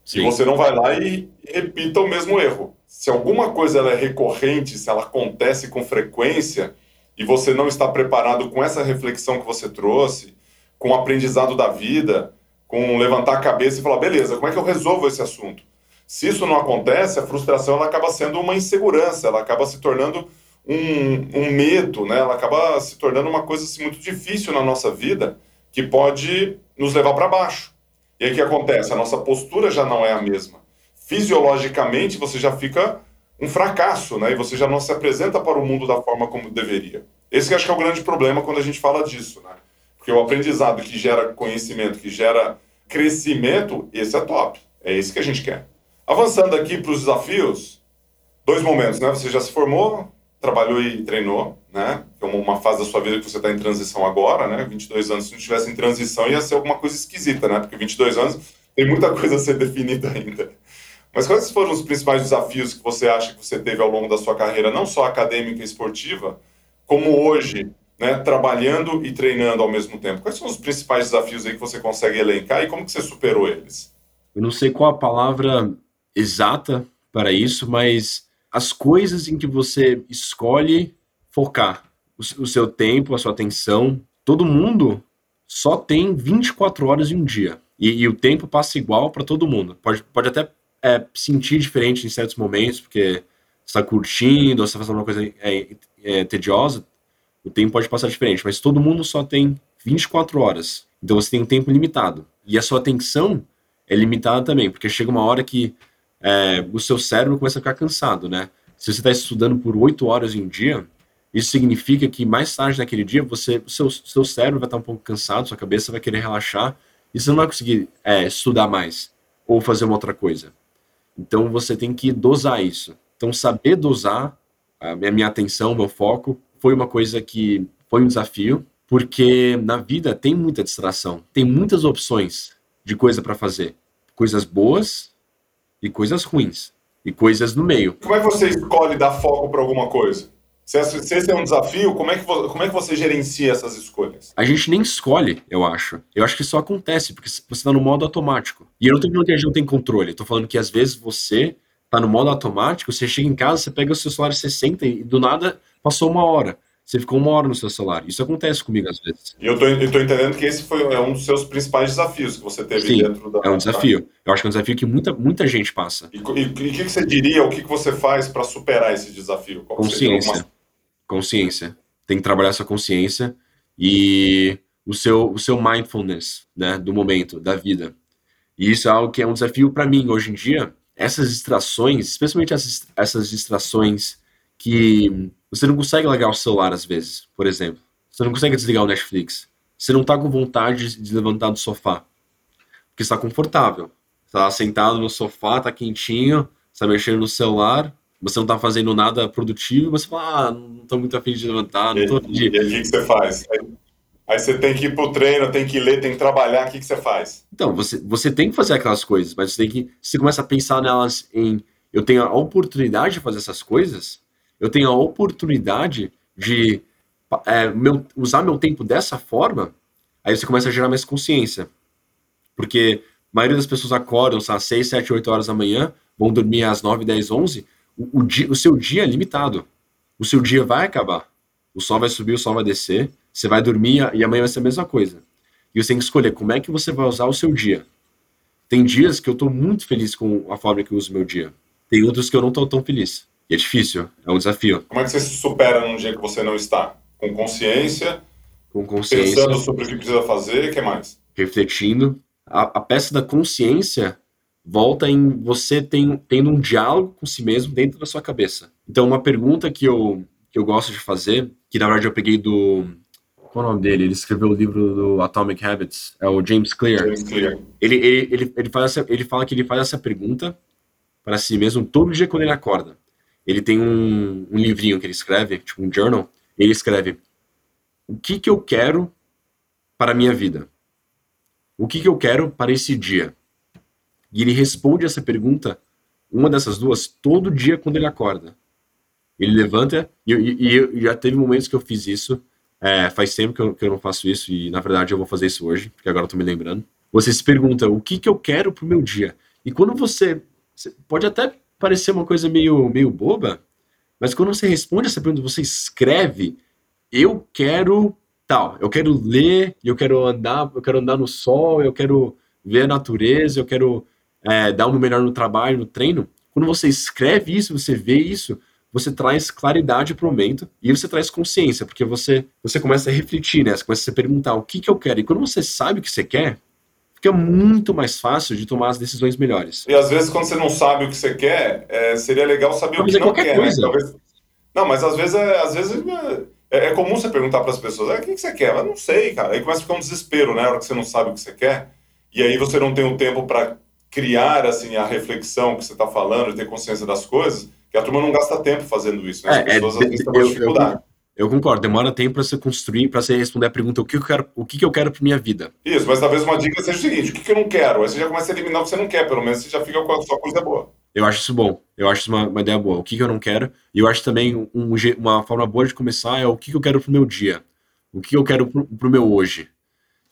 Sim. E você não vai lá e repita o mesmo erro se alguma coisa ela é recorrente, se ela acontece com frequência e você não está preparado com essa reflexão que você trouxe, com o aprendizado da vida, com levantar a cabeça e falar, beleza, como é que eu resolvo esse assunto? Se isso não acontece, a frustração ela acaba sendo uma insegurança, ela acaba se tornando um, um medo, né? ela acaba se tornando uma coisa assim, muito difícil na nossa vida que pode nos levar para baixo. E aí o que acontece? A nossa postura já não é a mesma fisiologicamente você já fica um fracasso, né? E você já não se apresenta para o mundo da forma como deveria. Esse que acho que é o grande problema quando a gente fala disso, né? Porque o aprendizado que gera conhecimento, que gera crescimento, esse é top. É esse que a gente quer. Avançando aqui para os desafios, dois momentos, né? Você já se formou, trabalhou e treinou, né? É uma fase da sua vida que você está em transição agora, né? 22 anos, se não estivesse em transição, ia ser alguma coisa esquisita, né? Porque 22 anos tem muita coisa a ser definida ainda. Mas quais foram os principais desafios que você acha que você teve ao longo da sua carreira, não só acadêmica e esportiva, como hoje, né, trabalhando e treinando ao mesmo tempo? Quais são os principais desafios aí que você consegue elencar e como que você superou eles? Eu não sei qual a palavra exata para isso, mas as coisas em que você escolhe focar o, seu tempo, a sua atenção. Todo mundo só tem 24 horas em um dia. E, e o tempo passa igual para todo mundo. Pode, pode até é, sentir diferente em certos momentos, porque está curtindo, ou você está fazendo uma coisa é, é, tediosa, o tempo pode passar diferente, mas todo mundo só tem 24 horas. Então você tem um tempo limitado. E a sua atenção é limitada também, porque chega uma hora que é, o seu cérebro começa a ficar cansado, né? Se você está estudando por 8 horas em um dia, isso significa que mais tarde naquele dia, você, o seu, seu cérebro vai estar um pouco cansado, sua cabeça vai querer relaxar, e você não vai conseguir é, estudar mais ou fazer uma outra coisa. Então você tem que dosar isso. Então saber dosar a minha atenção, meu foco, foi uma coisa que foi um desafio, porque na vida tem muita distração, tem muitas opções de coisa para fazer, coisas boas e coisas ruins e coisas no meio. Como é que você escolhe dar foco para alguma coisa? Se esse é um desafio, como é, que, como é que você gerencia essas escolhas? A gente nem escolhe, eu acho. Eu acho que só acontece, porque você está no modo automático. E eu não tô falando que a gente não tem controle, tô falando que às vezes você tá no modo automático, você chega em casa, você pega o seu celular, você senta e do nada passou uma hora. Você ficou uma hora no seu celular. Isso acontece comigo às vezes. E eu tô entendendo que esse foi é um dos seus principais desafios que você teve Sim, dentro da. É um desafio. Eu acho que é um desafio que muita, muita gente passa. E o que, que, você diria, o que, que você faz para superar esse desafio? Qual Consciência consciência. Tem que trabalhar sua consciência e o seu, o seu mindfulness, né, do momento, da vida. E isso é algo que é um desafio para mim hoje em dia. Essas distrações, especialmente essas, essas distrações que Você não consegue largar o celular às vezes, por exemplo. Você não consegue desligar o Netflix. Você não tá com vontade de levantar do sofá. Porque está confortável. Está sentado no sofá, tá quentinho, está mexendo no celular, você não tá fazendo nada produtivo, você fala, ah, não tô muito afim de levantar, não tô afim de... E aí o que, você faz? Aí, aí, você tem que ir pro treino, tem que ler, tem que trabalhar, o que, que você faz? Então, você, você tem que fazer aquelas coisas, mas você tem que... Você começa a pensar nelas em... Eu tenho a oportunidade de fazer essas coisas, eu tenho a oportunidade de é, meu, usar meu tempo dessa forma, aí você começa a gerar mais consciência. Porque a maioria das pessoas acordam às 6, 7, 8 horas da manhã, vão dormir às 9, 10, 11, o, o, dia, o seu dia é limitado. O seu dia vai acabar. O sol vai subir, o sol vai descer, você vai dormir e amanhã vai ser a mesma coisa. E você tem que escolher como é que você vai usar o seu dia. Tem dias que eu estou muito feliz com a forma que eu uso meu dia. Tem outros que eu não estou tão feliz. E é difícil, é um desafio. Como é que você se supera num dia que você não está? Com consciência? Com consciência. Pensando sobre o que precisa fazer, o que mais? Refletindo. A, a peça da consciência volta em você tem, tendo um diálogo com si mesmo dentro da sua cabeça. Então, uma pergunta que eu, que eu gosto de fazer, que na verdade eu peguei do. Qual é o nome dele? Ele escreveu o livro do Atomic Habits, é o James Clear. James Clear. Ele, ele, ele, ele, faz essa, ele fala que ele faz essa pergunta para si mesmo todo dia quando ele acorda. Ele tem um, um livrinho que ele escreve, tipo um journal. Ele escreve: O que, que eu quero para a minha vida? O que, que eu quero para esse dia? E ele responde essa pergunta, uma dessas duas, todo dia quando ele acorda. Ele levanta, e, e, e já teve momentos que eu fiz isso, é, faz tempo que eu, que eu, não faço isso, e na verdade eu vou fazer isso hoje, porque agora eu tô me lembrando. Você se pergunta, o que, que eu quero pro meu dia? E quando você, você pode até parecer uma coisa meio, meio boba, mas quando você responde essa pergunta, você escreve, eu quero tal, eu quero ler, eu quero andar, eu quero andar no sol, eu quero ver a natureza, eu quero é, dar o melhor no trabalho, no treino, quando você escreve isso, você vê isso, você traz claridade para o momento e você traz consciência, porque você, você começa a refletir, né? Você começa a se perguntar o que, que eu quero. E quando você sabe o que você quer, fica muito mais fácil de tomar as decisões melhores. E às vezes, quando você não sabe o que você quer, é, seria legal saber o que não quer. Né? Talvez... Não, mas às vezes, é, às vezes é, é comum você perguntar para as pessoas: ah, o que, que você quer? Eu não sei, cara. Aí começa a ficar um desespero, né? Na hora que você não sabe o que você quer. E aí você não tem o um tempo para criar assim a reflexão que você está falando, ter consciência das coisas, que a turma não gasta tempo fazendo isso, né? As é, é pessoas é, às vezes têm dificuldade. Eu, eu, concordo, demora tempo para você construir, para você responder a pergunta o que eu quero, o que, que eu quero para minha vida. Isso, mas talvez uma dica seja o seguinte: o que, que eu não quero? Aí você já começa a eliminar o que você não quer, pelo menos você já fica com a sua coisa boa. Eu acho isso bom. Eu acho isso uma, uma ideia boa. O que, que eu não quero? E eu acho também um, uma forma boa de começar é o que, que eu quero pro meu dia. O que eu quero pro, pro meu hoje.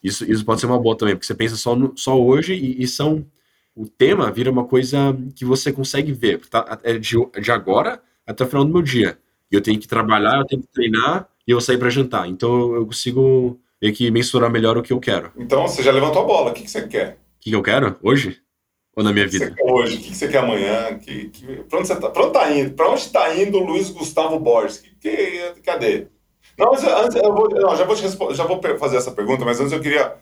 Isso, isso pode ser uma boa também, porque você pensa só, no, só hoje e, e são o tema vira uma coisa que você consegue ver. Tá? É de, de agora até o final do meu dia. E eu tenho que trabalhar, eu tenho que treinar e eu vou sair para jantar. Então eu consigo meio que mensurar melhor o que eu quero. Então você já levantou a bola. O que, que você quer? O que, que eu quero? Hoje? Ou na minha vida? O que você quer hoje? O que, que você quer amanhã? Que, que... Pra onde você tá? Pra onde tá indo? Pra onde tá indo o Luiz Gustavo Borges? Que, cadê? Não, antes, antes eu vou, não, já, vou te já vou fazer essa pergunta, mas antes eu queria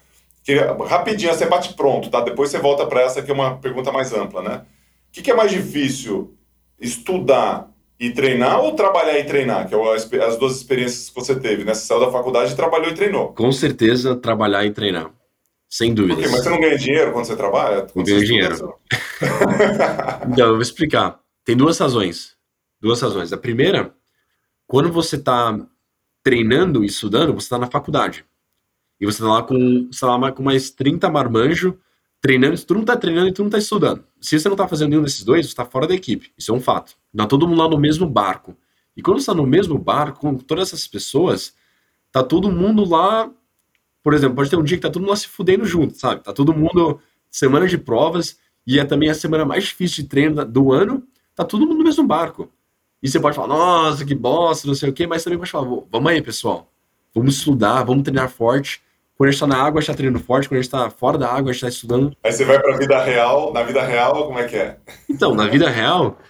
Queria, rapidinho, você bate pronto, tá? Depois você volta para essa que é uma pergunta mais ampla, né? O que, que, é mais difícil, estudar e treinar ou trabalhar e treinar? Que é as duas experiências que você teve, né? Você saiu da faculdade e trabalhou e treinou. Com certeza, trabalhar e treinar. Sem dúvidas. Mas você não ganha dinheiro quando você trabalha? Quando não ganho dinheiro. então, eu vou explicar. Tem duas razões. Duas razões. A primeira, quando você está treinando e estudando, você está na faculdade. E você tá lá com, sei lá, com mais 30 marmanjo treinando, tu não tá treinando e tu não tá estudando. Se você não tá fazendo nenhum desses dois, você tá fora da equipe. Isso é um fato. Tá todo mundo lá no mesmo barco. E quando você tá no mesmo barco, com todas essas pessoas, tá todo mundo lá. Por exemplo, pode ter um dia que tá todo mundo lá se fudendo junto, sabe? Tá todo mundo semana de provas e é também a semana mais difícil de treino do ano, tá todo mundo no mesmo barco. E você pode falar, nossa, que bosta, não sei o quê, mas também pode falar, vamos aí, pessoal. Vamos estudar, vamos treinar forte quando a gente tá na água, a gente tá treinando forte, quando a gente tá fora da água, a gente tá estudando. Aí você vai pra vida real, na vida real, como é que é? Então, na vida real,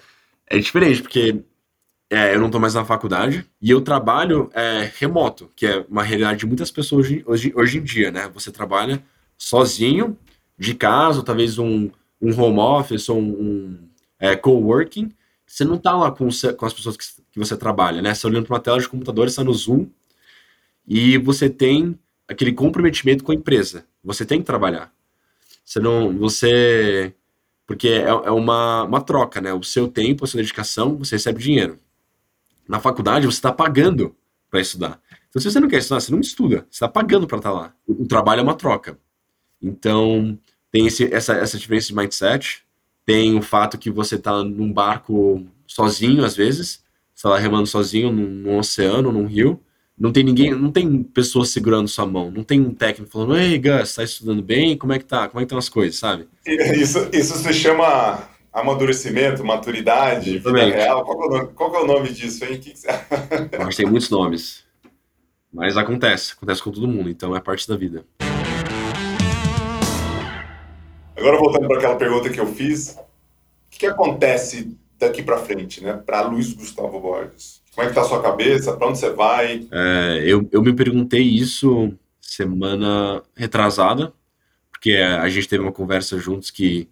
é diferente, porque é, eu não tô mais na faculdade e eu trabalho é, remoto, que é uma realidade de muitas pessoas hoje, hoje, hoje em dia, né? Você trabalha sozinho, de casa, ou talvez um, um home office ou um, um é, coworking, você não tá lá com, com as pessoas que, que você trabalha, né? Você está olhando para uma tela de computador, está no Zoom, e você tem aquele comprometimento com a empresa. Você tem que trabalhar. Você não. Você. Porque é, é uma, uma troca, né? O seu tempo, a sua dedicação, você recebe dinheiro. Na faculdade, você está pagando para estudar. Então, se você não quer estudar, você não estuda. Você está pagando para estar tá lá. O, o, trabalho é uma troca. Então, tem esse, essa, essa diferença de mindset. Tem o fato que você está num barco sozinho, às vezes. Você está remando sozinho num, num oceano, num rio. Não tem ninguém, não tem pessoa segurando sua mão, não tem um técnico falando, ei, Gus, tá estudando bem? Como é que tá? Como é que estão as coisas, sabe? Isso, isso se chama amadurecimento, maturidade, Exatamente. vida real. Qual é, nome, qual é, o nome disso, hein? Que que você... Mas tem muitos nomes. Mas acontece, acontece com todo mundo, então é parte da vida. Agora voltando para aquela pergunta que eu fiz, o que, que acontece daqui para frente, né? Para Luiz Gustavo Borges. Como é que tá a sua cabeça? Para onde você vai? É, eu, eu me perguntei isso semana retrasada, porque a gente teve uma conversa juntos que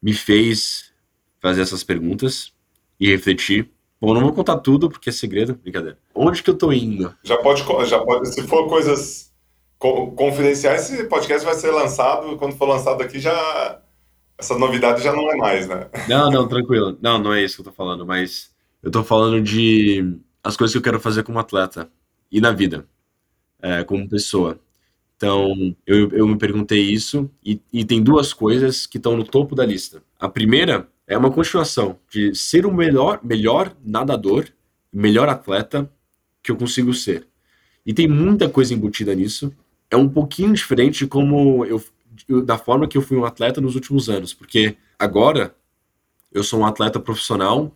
me fez fazer essas perguntas e refletir. Bom, não vou contar tudo porque é segredo, brincadeira. Onde que eu tô indo? Já pode, já pode, se for coisas confidenciais, esse podcast vai ser lançado, quando for lançado aqui já essa novidade já não é mais, né? Não, não, tranquilo. Não, não é isso que eu tô falando, mas eu tô falando de as coisas que eu quero fazer como atleta e na vida, é, como pessoa. Então, eu, eu me perguntei isso e, e tem duas coisas que estão no topo da lista. A primeira é uma continuação de ser o melhor, melhor nadador, melhor atleta que eu consigo ser. E tem muita coisa embutida nisso. É um pouquinho diferente de como eu, da forma que eu fui um atleta nos últimos anos, porque agora eu sou um atleta profissional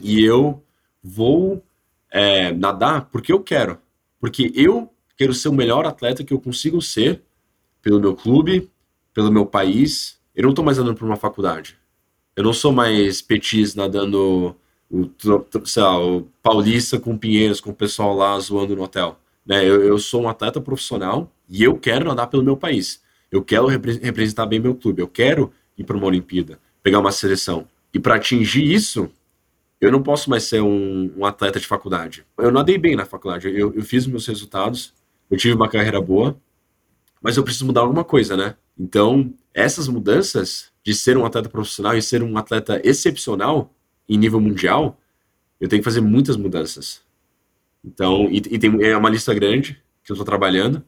e eu vou é, nadar porque eu quero, porque eu quero ser o melhor atleta que eu consigo ser pelo meu clube, pelo meu país. Eu não estou mais nadando para uma faculdade. Eu não sou mais petis nadando o, lá, o paulista com Pinheiros, com o pessoal lá zoando no hotel. Né? Eu, eu sou um atleta profissional e eu quero nadar pelo meu país. Eu quero repre representar bem meu clube. Eu quero ir para uma Olimpíada, pegar uma seleção. E para atingir isso, eu não posso mais ser um, um, atleta de faculdade. Eu nadei bem na faculdade. Eu, eu fiz meus resultados, eu tive uma carreira boa, mas eu preciso mudar alguma coisa, né? Então, essas mudanças de ser um atleta profissional e ser um atleta excepcional em nível mundial, eu tenho que fazer muitas mudanças. Então, e, e tem é uma lista grande que eu estou trabalhando,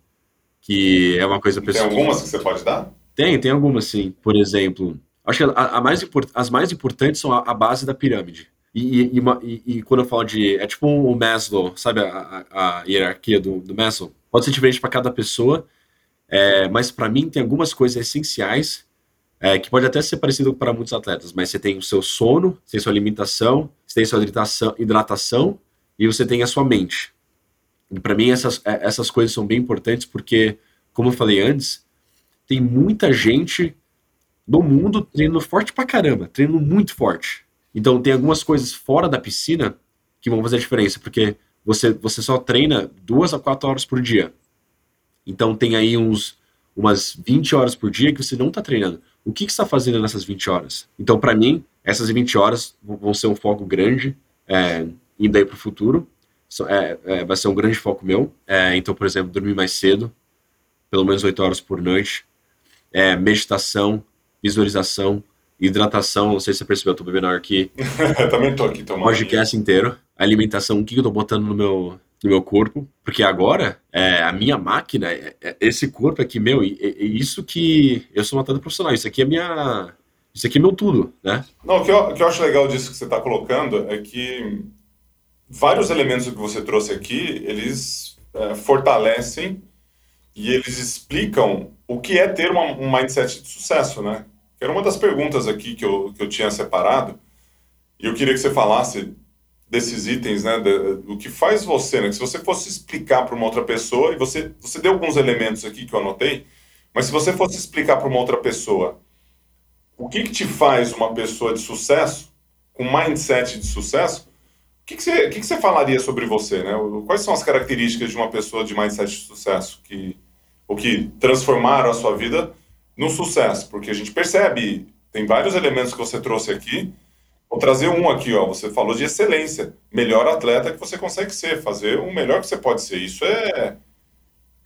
que é uma coisa pessoal. Tem algumas que você pode dar? Tem, tem algumas sim. Por exemplo, acho que a, a mais as mais importantes são a, a base da pirâmide. E, e, e, e, quando eu falo de. É tipo o Maslow, sabe a, a hierarquia do, do Maslow? Pode ser diferente para cada pessoa, é, mas para mim tem algumas coisas essenciais é, que pode até ser parecido para muitos atletas, mas você tem o seu sono, você tem sua alimentação, você tem sua hidratação, hidratação e você tem a sua mente. Para mim essas, é, essas coisas são bem importantes porque, como eu falei antes, tem muita gente no mundo treinando forte pra caramba, treinando muito forte. Então tem algumas coisas fora da piscina que vão fazer diferença, porque você, você só treina duas a quatro horas por dia. Então tem aí uns umas 20 horas por dia que você não está treinando. O que, que você está fazendo nessas 20 horas? Então, para mim, essas 20 horas vão ser um foco grande, é, indo aí para o futuro. É, é, vai ser um grande foco meu. É, então, por exemplo, dormir mais cedo, pelo menos 8 horas por noite. É, meditação, visualização, hidratação. Não sei se você percebeu, eu tô bebendo aqui. eu também tô aqui tomando. Podcast inteiro alimentação, o que eu tô botando no meu, no meu corpo, porque agora é, a minha máquina, é, é, esse corpo aqui meu, é, é, isso que eu sou atleta profissional, isso aqui é minha, isso aqui é meu tudo, né? Não, o que eu, o que eu acho legal disso que você está colocando é que vários elementos que você trouxe aqui, eles é, fortalecem e eles explicam o que é ter uma, um mindset de sucesso, né? Era uma das perguntas aqui que eu, que eu tinha separado, e eu queria que você falasse desses itens, né, do que faz você, né, que se você fosse explicar para uma outra pessoa, e você, você deu alguns elementos aqui que eu anotei, mas se você fosse explicar para uma outra pessoa o que, que te faz uma pessoa de sucesso, com mindset de sucesso, o que, que, você, o que, que você falaria sobre você, né? Quais são as características de uma pessoa de mindset de sucesso que, o que transformaram a sua vida no sucesso? Porque a gente percebe, tem vários elementos que você trouxe aqui, Vou trazer um aqui, ó. Você falou de excelência. Melhor atleta que você consegue ser, fazer o melhor que você pode ser. Isso é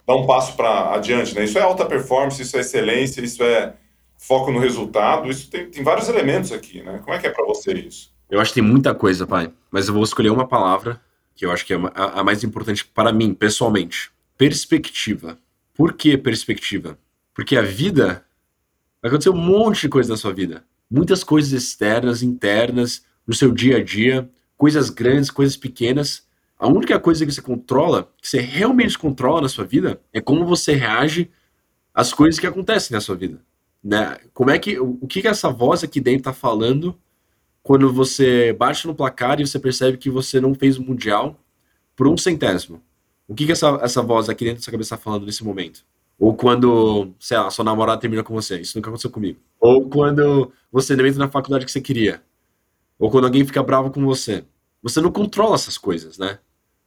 dar um passo para adiante, né? Isso é alta performance, isso é excelência, isso é foco no resultado. Isso tem, tem vários elementos aqui, né? Como é que é para você isso? Eu acho que tem muita coisa, pai. Mas eu vou escolher uma palavra que eu acho que é a, a mais importante para mim, pessoalmente. Perspectiva. Por que perspectiva? Porque a vida vai acontecer um monte de coisa na sua vida muitas coisas externas, internas, no seu dia a dia, coisas grandes, coisas pequenas. A única coisa que você controla, que você realmente controla na sua vida, é como você reage às coisas que acontecem na sua vida. Né? Como é que o que, que essa voz aqui dentro está falando quando você bate no placar e você percebe que você não fez o mundial por um centésimo? O que, que essa, essa voz aqui dentro da sua cabeça está falando nesse momento? Ou quando, sei lá, sua namorada termina com você. Isso nunca aconteceu comigo. Ou quando você não entra na faculdade que você queria. Ou quando alguém fica bravo com você. Você não controla essas coisas, né?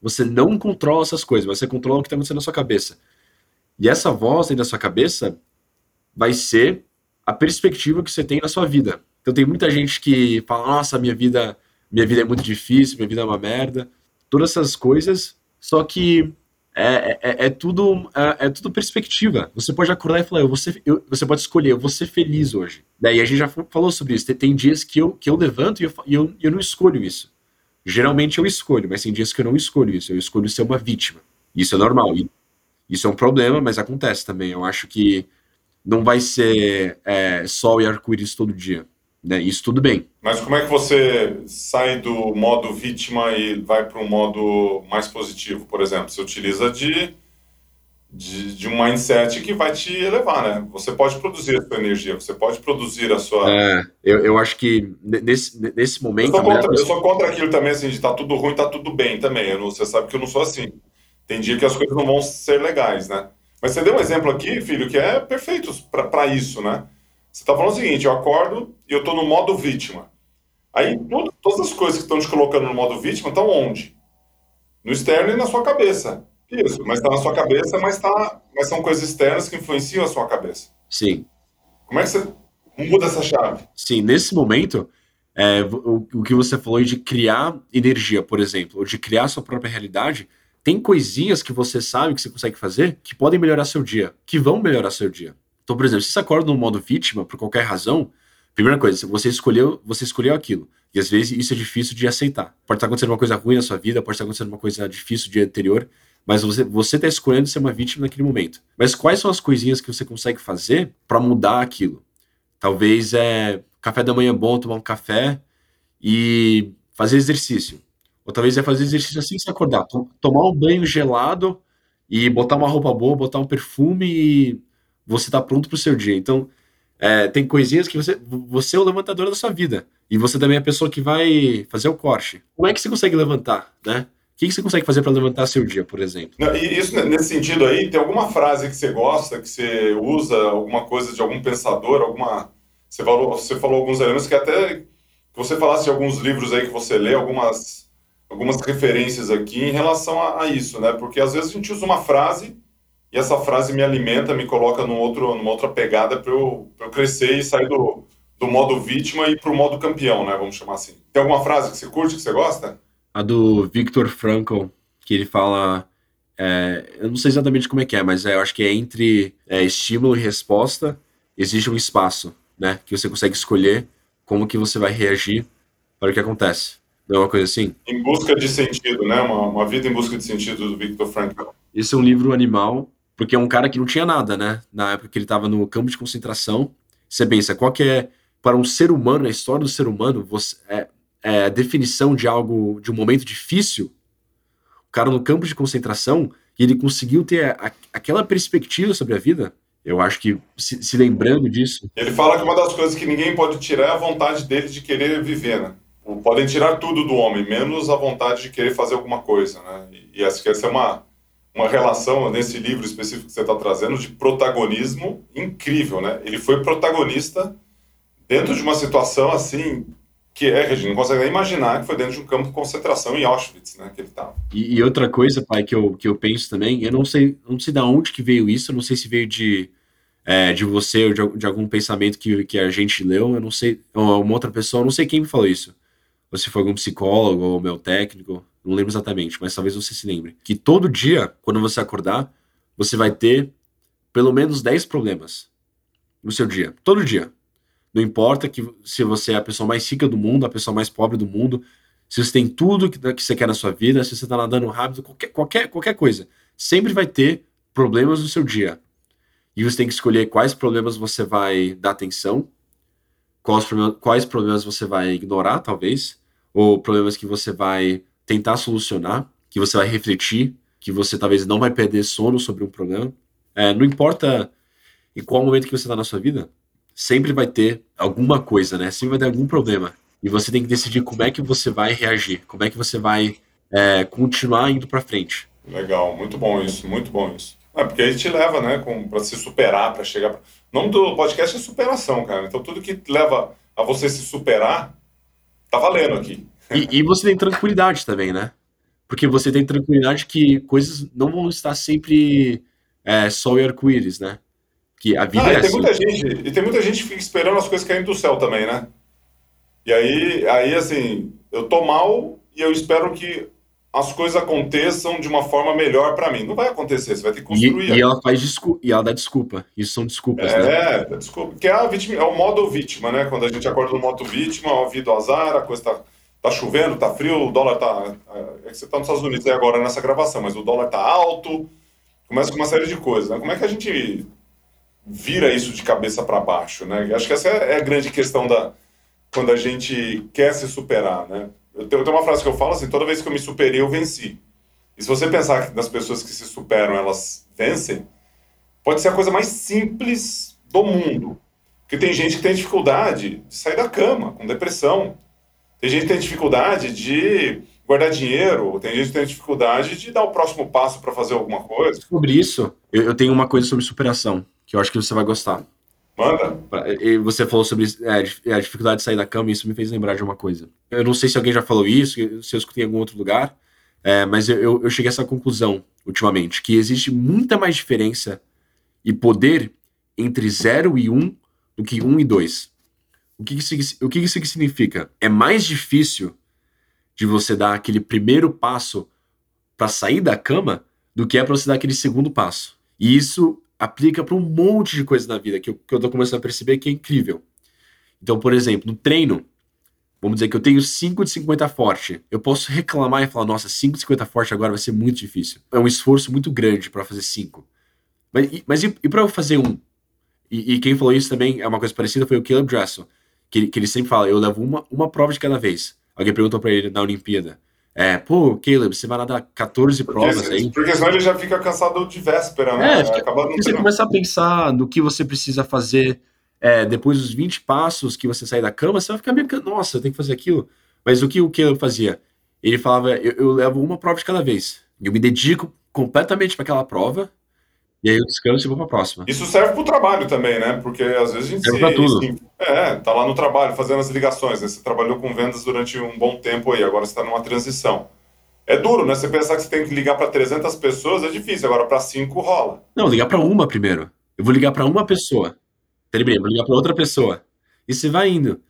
Você não controla essas coisas, você controla o que está acontecendo na sua cabeça. E essa voz dentro da sua cabeça vai ser a perspectiva que você tem na sua vida. Então tem muita gente que fala, nossa, minha vida, minha vida é muito difícil, minha vida é uma merda. Todas essas coisas, só que é, é, é, tudo é, é, tudo perspectiva. Você pode acordar e falar, eu vou ser, eu, você pode escolher, eu vou ser feliz hoje. Daí a gente já falou sobre isso. Tem, tem dias que eu, que eu levanto e eu, eu, eu não escolho isso. Geralmente eu escolho, mas tem dias que eu não escolho isso. Eu escolho ser uma vítima. Isso é normal. Isso é um problema, mas acontece também. Eu acho que não vai ser é, sol e arco-íris todo dia. Né? Isso tudo bem. Mas como é que você sai do modo vítima e vai para um modo mais positivo, por exemplo? Você utiliza de, de, de, um mindset que vai te elevar, né? Você pode produzir a sua energia, você pode produzir a sua... É, eu, eu acho que nesse, nesse momento... Eu sou, contra, eu sou contra aquilo também, assim, de tá tudo ruim, tá tudo bem também. Não, você sabe que eu não sou assim. Tem dia que as coisas não vão ser legais, né? Mas você deu um exemplo aqui, filho, que é perfeito para isso, né? Você está falando o seguinte: eu acordo e eu estou no modo vítima. Aí tudo, todas as coisas que estão te colocando no modo vítima estão onde? No externo e na sua cabeça. Isso, mas está na sua cabeça, mas, tá, mas são coisas externas que influenciam a sua cabeça. Sim. Como é que você muda essa chave? Sim, nesse momento, é, o, o, que você falou de criar energia, por exemplo, ou de criar sua própria realidade, tem coisinhas que você sabe que você consegue fazer que podem melhorar seu dia, que vão melhorar seu dia. Então, por exemplo, se você acorda no modo vítima, por qualquer razão, primeira coisa, você escolheu, você escolheu aquilo. E às vezes isso é difícil de aceitar. Pode estar acontecendo uma coisa ruim na sua vida, pode estar acontecendo uma coisa difícil dia anterior, mas você você está escolhendo ser uma vítima naquele momento. Mas quais são as coisinhas que você consegue fazer para mudar aquilo? Talvez é café da manhã bom, tomar um café e fazer exercício. Ou talvez é fazer exercício assim que você acordar, tomar um banho gelado e botar uma roupa boa, botar um perfume e você está pronto para o seu dia. Então, é, tem coisinhas que você, você é o levantador da sua vida. E você também é a pessoa que vai fazer o corte. Como é que você consegue levantar, né? O que você consegue fazer para levantar seu dia, por exemplo? Isso, nesse sentido aí, tem alguma frase que você gosta, que você usa, alguma coisa de algum pensador, alguma... Você falou, você falou alguns elementos que até que você falasse de alguns livros aí que você lê, algumas, algumas referências aqui em relação a, a isso, né? Porque às vezes a gente usa uma frase e essa frase me alimenta, me coloca num outro, numa outra pegada para eu, eu crescer e sair do, do modo vítima e para o modo campeão, né? Vamos chamar assim. Tem alguma frase que você curte, que você gosta? A do Viktor Frankl, que ele fala. É, eu não sei exatamente como é que é, mas é, eu acho que é entre é, estímulo e resposta existe um espaço, né? Que você consegue escolher como que você vai reagir para o que acontece. Não é uma coisa assim? Em busca de sentido, né? Uma, uma vida em busca de sentido do Viktor Frankl. Esse é um livro animal porque é um cara que não tinha nada, né? Na época que ele estava no campo de concentração. Você pensa, qual que é, para um ser humano, a história do ser humano, você, é, é a definição de algo, de um momento difícil? O cara no campo de concentração, e ele conseguiu ter a, aquela perspectiva sobre a vida, eu acho que se, se, lembrando disso. Ele fala que uma das coisas que ninguém pode tirar é a vontade dele de querer viver, né? Podem tirar tudo do homem, menos a vontade de querer fazer alguma coisa, né? E, e acho que essa é uma, uma relação nesse livro específico que você está trazendo de protagonismo incrível, né? Ele foi protagonista dentro de uma situação assim que é, Regina, não consegue nem imaginar que foi dentro de um campo de concentração em Auschwitz, né, que ele estava. E, e, outra coisa, pai, que eu, que eu penso também, eu não sei, não sei de onde que veio isso, eu não sei se veio de, é, de você ou de, de, algum pensamento que, que a gente leu, eu não sei, ou uma outra pessoa, eu não sei quem me falou isso, ou se foi algum psicólogo ou meu técnico, não lembro exatamente, mas talvez você se lembre, que todo dia, quando você acordar, você vai ter pelo menos 10 problemas no seu dia, todo dia. Não importa que se você é a pessoa mais rica do mundo, a pessoa mais pobre do mundo, se você tem tudo que, você quer na sua vida, se você está nadando rápido, qualquer, qualquer, qualquer coisa, sempre vai ter problemas no seu dia. E você tem que escolher quais problemas você vai dar atenção, quais, quais problemas você vai ignorar, talvez, ou problemas que você vai tentar solucionar, que você vai refletir, que você talvez não vai perder sono sobre um problema. É, não importa em qual momento que você está na sua vida, sempre vai ter alguma coisa, né? Sempre vai ter algum problema. E você tem que decidir como é que você vai reagir, como é que você vai é, continuar indo para frente. Legal, muito bom isso, muito bom isso. É, porque aí te leva, né, para se superar, para chegar. O nome do podcast é superação, cara. Então tudo que leva a você se superar, tá valendo aqui. E, e você tem tranquilidade também, né? Porque você tem tranquilidade que coisas não vão estar sempre é, só e arco-íris, né? Que a vida ah, é e tem assim. muita gente E tem muita gente que fica esperando as coisas caindo do céu também, né? E aí, aí, assim, eu tô mal e eu espero que as coisas aconteçam de uma forma melhor para mim. Não vai acontecer, você vai ter que construir. E, e ela faz desculpa, e ela dá desculpa. Isso são desculpas, é, né? É, desculpa. Que é, a vítima, é o modo vítima, né? Quando a gente acorda no modo vítima, ó, vida azar, a coisa tá, tá chovendo, tá frio, o dólar tá. É que você tá nos Estados Unidos aí agora nessa gravação, mas o dólar tá alto. Começa com uma série de coisas, né? Como é que a gente vira isso de cabeça para baixo, né? Acho que essa é a grande questão da quando a gente quer se superar, né? Eu tenho uma frase que eu falo assim, toda vez que eu me superei, eu venci. E se você pensar que das pessoas que se superam, elas vencem, pode ser a coisa mais simples do mundo. Porque tem gente que tem dificuldade de sair da cama, com depressão. Tem gente que tem dificuldade de guardar dinheiro, tem gente que tem dificuldade de dar o próximo passo para fazer alguma coisa. Sobre isso, eu, eu tenho uma coisa sobre superação, que eu acho que você vai gostar. Manda. E você falou sobre é, a dificuldade de sair da cama e isso me fez lembrar de uma coisa. Eu não sei se alguém já falou isso, se eu escutei em algum outro lugar, é, mas eu, eu cheguei a essa conclusão ultimamente, que existe muita mais diferença e poder entre 0 e 1 um do que 1 um e 2. O, que, isso, o que isso significa? É mais difícil de você dar aquele primeiro passo para sair da cama do que é para você dar aquele segundo passo. E isso aplica para um monte de coisas na vida que eu, que eu tô começando a perceber que é incrível. Então, por exemplo, no treino, vamos dizer que eu tenho 5 de 50 forte. Eu posso reclamar e falar, nossa, 5 de 50 forte agora vai ser muito difícil. É um esforço muito grande para fazer 5. Mas, mas e, e para eu fazer um? E, e, quem falou isso também é uma coisa parecida foi o Caleb Dressel, que, que ele sempre fala, eu levo uma, uma prova de cada vez. Alguém perguntou para ele na Olimpíada, é, pô, Caleb, você vai nadar 14 provas porque, aí. Porque senão ele já fica cansado de véspera, né? É, fica, você começa a pensar no que você precisa fazer é, depois dos 20 passos que você sair da cama, você vai ficar meio que, nossa, eu tenho que fazer aquilo. Mas o que o Caleb fazia? Ele falava, eu, eu levo uma prova de cada vez. Eu me dedico completamente para aquela prova e aí eu descanso e vou para a próxima. Isso serve para o trabalho também, né? Porque às vezes a gente serve se, tudo. Se, é, tá lá no trabalho fazendo as ligações, né? Você trabalhou com vendas durante um bom tempo aí, agora você está numa transição. É duro, né? Você pensar que você tem que ligar para 300 pessoas é difícil, agora para 5 rola. Não, ligar para uma primeiro. Eu vou ligar para uma pessoa. Terminei, vou ligar para outra pessoa. E você vai indo.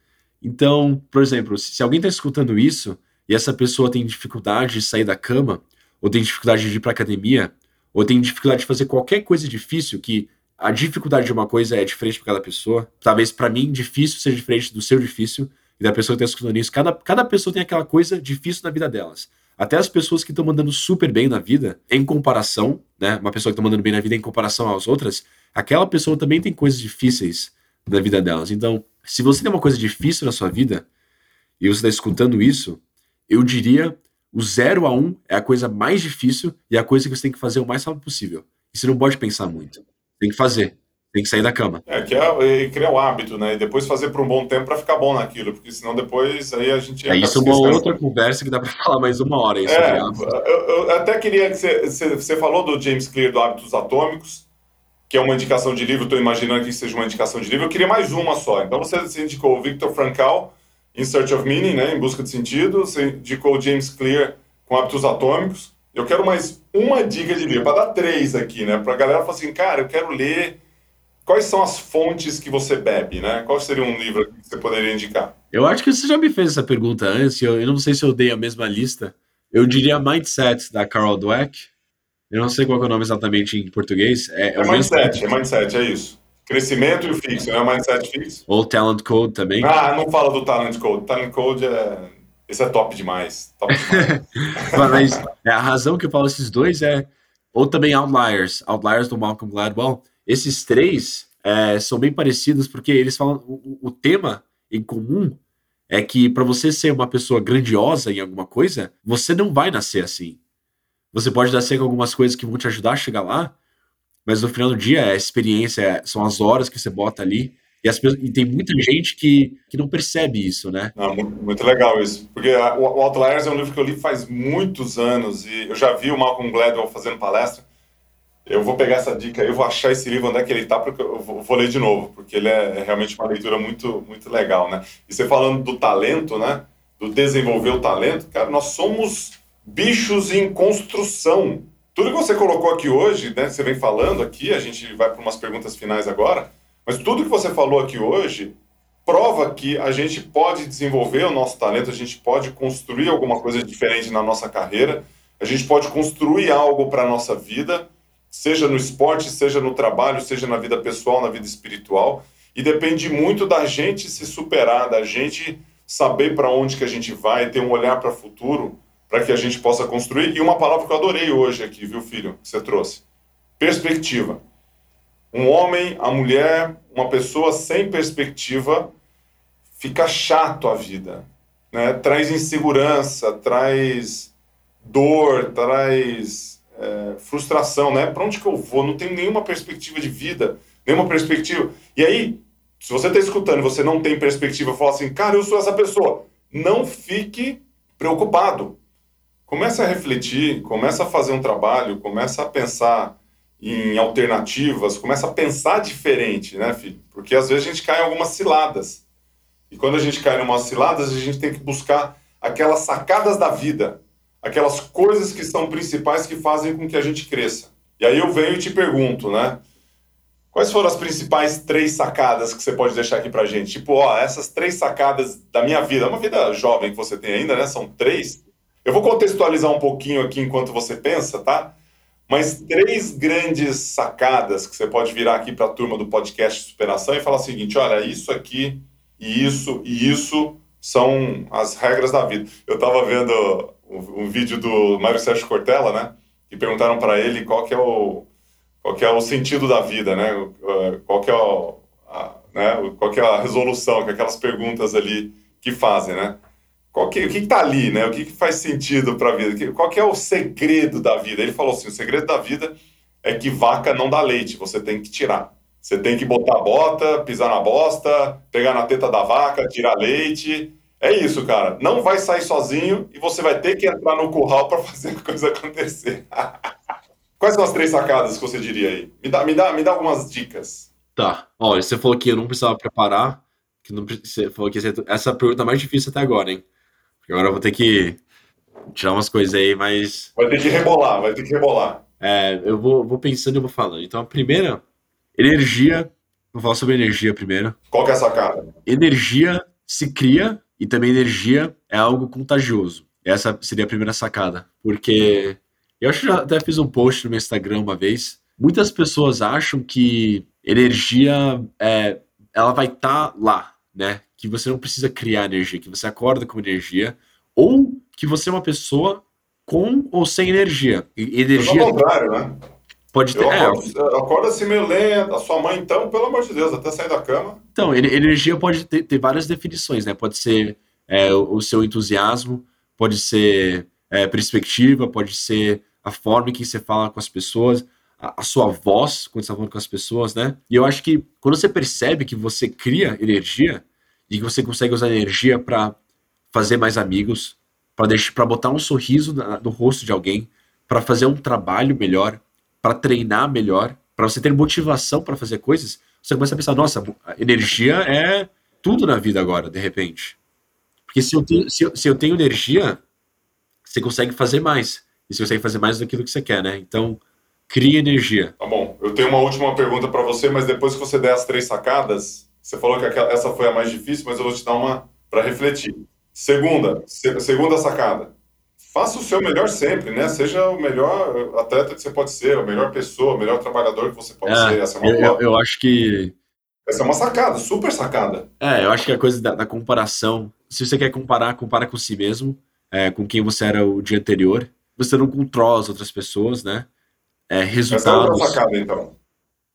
Então, por exemplo, se alguém está escutando isso e essa pessoa tem dificuldade de sair da cama, ou tem dificuldade de ir para academia, ou tem dificuldade de fazer qualquer coisa difícil, que a dificuldade de uma coisa é diferente para cada pessoa. Talvez para mim difícil seja diferente do seu difícil e da pessoa que está escutando isso. Cada, cada pessoa tem aquela coisa difícil na vida delas. Até as pessoas que estão mandando super bem na vida, em comparação, né? Uma pessoa que está mandando bem na vida em comparação às outras, aquela pessoa também tem coisas difíceis na vida delas. Então, se você tem uma coisa difícil na sua vida e você está escutando isso, eu diria o 0 a 1 um é a coisa mais difícil e é a coisa que você tem que fazer o mais rápido possível. E você não pode pensar muito. Tem que fazer. Tem que sair da cama. É, que é, é criar o hábito, né? E depois fazer por um bom tempo para ficar bom naquilo, porque senão depois aí a gente. É isso é uma outra conversa que dá para falar mais uma hora. Isso é, eu, eu, até queria que você, você, você falou do James Clear do Hábitos Atômicos, que é uma indicação de livro, estou imaginando que seja uma indicação de livro. Eu queria mais uma só. Então você indicou o Victor Frankl, In Search of Meaning, né, em busca de sentido. Você indicou James Clear com hábitos atômicos. Eu quero mais uma dica de livro, para dar três aqui, né? Para a galera falar assim, cara, eu quero ler. quais são as fontes que você bebe, né? Qual seria um livro que você poderia indicar? Eu acho que você já me fez essa pergunta antes, eu, eu não sei se eu dei a mesma lista. Eu diria Mindset, da Carol Dweck. Eu não sei qual é o nome exatamente em português. É, é, é Mindset, é Mindset, é isso. Crescimento e o fixo, não é Mindset fixo? Ou Talent Code também. Ah, não fala do Talent Code. Talent Code é... Esse é top demais. Top demais. Mas é, a razão que eu falo esses dois é... Ou também Outliers. Outliers do Malcolm Gladwell. Esses três é, são bem parecidos porque eles falam... O, o tema em comum é que para você ser uma pessoa grandiosa em alguma coisa, você não vai nascer assim. Você pode nascer com algumas coisas que vão te ajudar a chegar lá, mas no final do dia, a experiência, são as horas que você bota ali. E, as, e tem muita gente que, que não percebe isso, né? Não, muito, muito, legal isso. Porque o Outliers é um livro que eu li faz muitos anos e eu já vi o Malcolm Gladwell fazendo palestra. Eu vou pegar essa dica, eu vou achar esse livro onde é que ele está, porque eu vou, vou, ler de novo, porque ele é, é, realmente uma leitura muito, muito legal, né? E você falando do talento, né? Do desenvolver o talento, cara, nós somos bichos em construção. Tudo que você colocou aqui hoje, né? Você vem falando aqui, a gente vai para umas perguntas finais agora, mas tudo que você falou aqui hoje prova que a gente pode desenvolver o nosso talento, a gente pode construir alguma coisa diferente na nossa carreira, a gente pode construir algo para a nossa vida seja no esporte, seja no trabalho, seja na vida pessoal, na vida espiritual. E depende muito da gente se superar, da gente saber para onde que a gente vai, ter um olhar para o futuro, para que a gente possa construir. E uma palavra que eu adorei hoje aqui, viu, filho, que você trouxe: perspectiva. Um homem, a mulher, uma pessoa sem perspectiva, fica chato a vida. Né? Traz insegurança, traz dor, traz é, frustração, né? Para onde que eu vou? Não tenho nenhuma perspectiva de vida, nenhuma perspectiva. E aí, se você está escutando e você não tem perspectiva, fala assim, cara, eu sou essa pessoa. Não fique preocupado. Começa a refletir, começa a fazer um trabalho, começa a pensar em alternativas, começa a pensar diferente, né, filho? Porque às vezes a gente cai em algumas ciladas. E quando a gente cai em umas ciladas, a gente tem que buscar aquelas sacadas da vida aquelas coisas que são principais que fazem com que a gente cresça. E aí eu venho e te pergunto, né? Quais foram as principais três sacadas que você pode deixar aqui pra gente? Tipo, ó, essas três sacadas da minha vida, uma vida jovem que você tem ainda, né? São três. Eu vou contextualizar um pouquinho aqui enquanto você pensa, tá? Mas três grandes sacadas que você pode virar aqui para a turma do podcast Superação e falar o seguinte: olha, isso aqui, e isso, e isso são as regras da vida. Eu estava vendo um, vídeo do Mário Sérgio Cortella, né? Que perguntaram para ele qual que é o qual que é o sentido da vida, né? Qual que é o, a, né? Qual que é a resolução, que é aquelas perguntas ali que fazem, né? Qual que, o que está ali, né? O que, que faz sentido para a vida? Qual que é o segredo da vida? Ele falou assim: o segredo da vida é que vaca não dá leite, você tem que tirar. Você tem que botar a bota, pisar na bosta, pegar na teta da vaca, tirar leite. É isso, cara. Não vai sair sozinho e você vai ter que entrar no curral para fazer a coisa acontecer. Quais são as três sacadas que você diria aí? Me dá, me dá, me dá algumas dicas. Tá. Olha, você falou que eu não precisava preparar. Que não, você falou que essa é a pergunta mais difícil até agora, hein? Agora eu vou ter que tirar umas coisas aí, mas. Vai ter que rebolar, vai ter que rebolar. É, eu vou, vou pensando e vou falando. Então, a primeira, energia. Vou falar sobre energia primeiro. Qual que é a sacada? Energia se cria e também energia é algo contagioso. Essa seria a primeira sacada. Porque eu acho que já até fiz um post no meu Instagram uma vez. Muitas pessoas acham que energia é, ela vai estar tá lá, né? Que você não precisa criar energia, que você acorda com energia, ou que você é uma pessoa com ou sem energia. E energia. Contrário, né? Pode ter. Eu acordo, é, acorda assim meio lento. A sua mãe, então, pelo amor de Deus, até sair da cama. Então, energia pode ter, ter várias definições, né? Pode ser é, o seu entusiasmo, pode ser é, perspectiva, pode ser a forma em que você fala com as pessoas, a, a sua voz quando você está falando com as pessoas, né? E eu acho que quando você percebe que você cria energia e que você consegue usar energia para fazer mais amigos, para botar um sorriso no rosto de alguém, para fazer um trabalho melhor, para treinar melhor, para você ter motivação para fazer coisas, você começa a pensar, nossa, energia é tudo na vida agora, de repente. Porque se eu tenho, se eu, se eu tenho energia, você consegue fazer mais. E você consegue fazer mais daquilo que você quer, né? Então, cria energia. Tá bom. Eu tenho uma última pergunta para você, mas depois que você der as três sacadas, você falou que aquela, essa foi a mais difícil, mas eu vou te dar uma para refletir. Segunda, se, segunda sacada. Faça o seu melhor sempre, né? Seja o melhor atleta que você pode ser, a melhor pessoa, o melhor trabalhador que você pode é, ser. Essa é uma eu, eu, eu acho que essa é uma sacada, super sacada. É, eu acho que a coisa da, da comparação, se você quer comparar, compara com si mesmo, é, com quem você era o dia anterior. Você não controla as outras pessoas, né? É, resultados. Essa é outra sacada, então.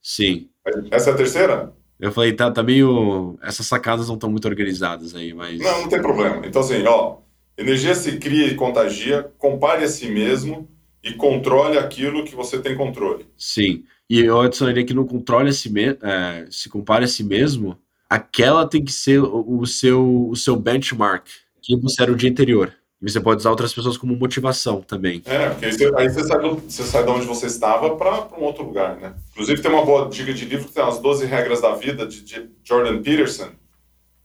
Sim. Essa é a terceira? Eu falei, tá, tá meio. Essas sacadas não estão muito organizadas aí, mas. Não, não tem problema. Então, assim, ó, energia se cria e contagia, compare a si mesmo e controle aquilo que você tem controle. Sim. E eu adicionaria que no controle a si me... É, se compare a si mesmo, aquela tem que ser o seu, o seu benchmark, que você era o dia anterior. Você pode usar outras pessoas como motivação também. É, porque aí você, sai, do, você sai de onde você estava para um outro lugar, né? Inclusive tem uma boa dica de livro que tem as 12 regras da vida, de, de Jordan Peterson.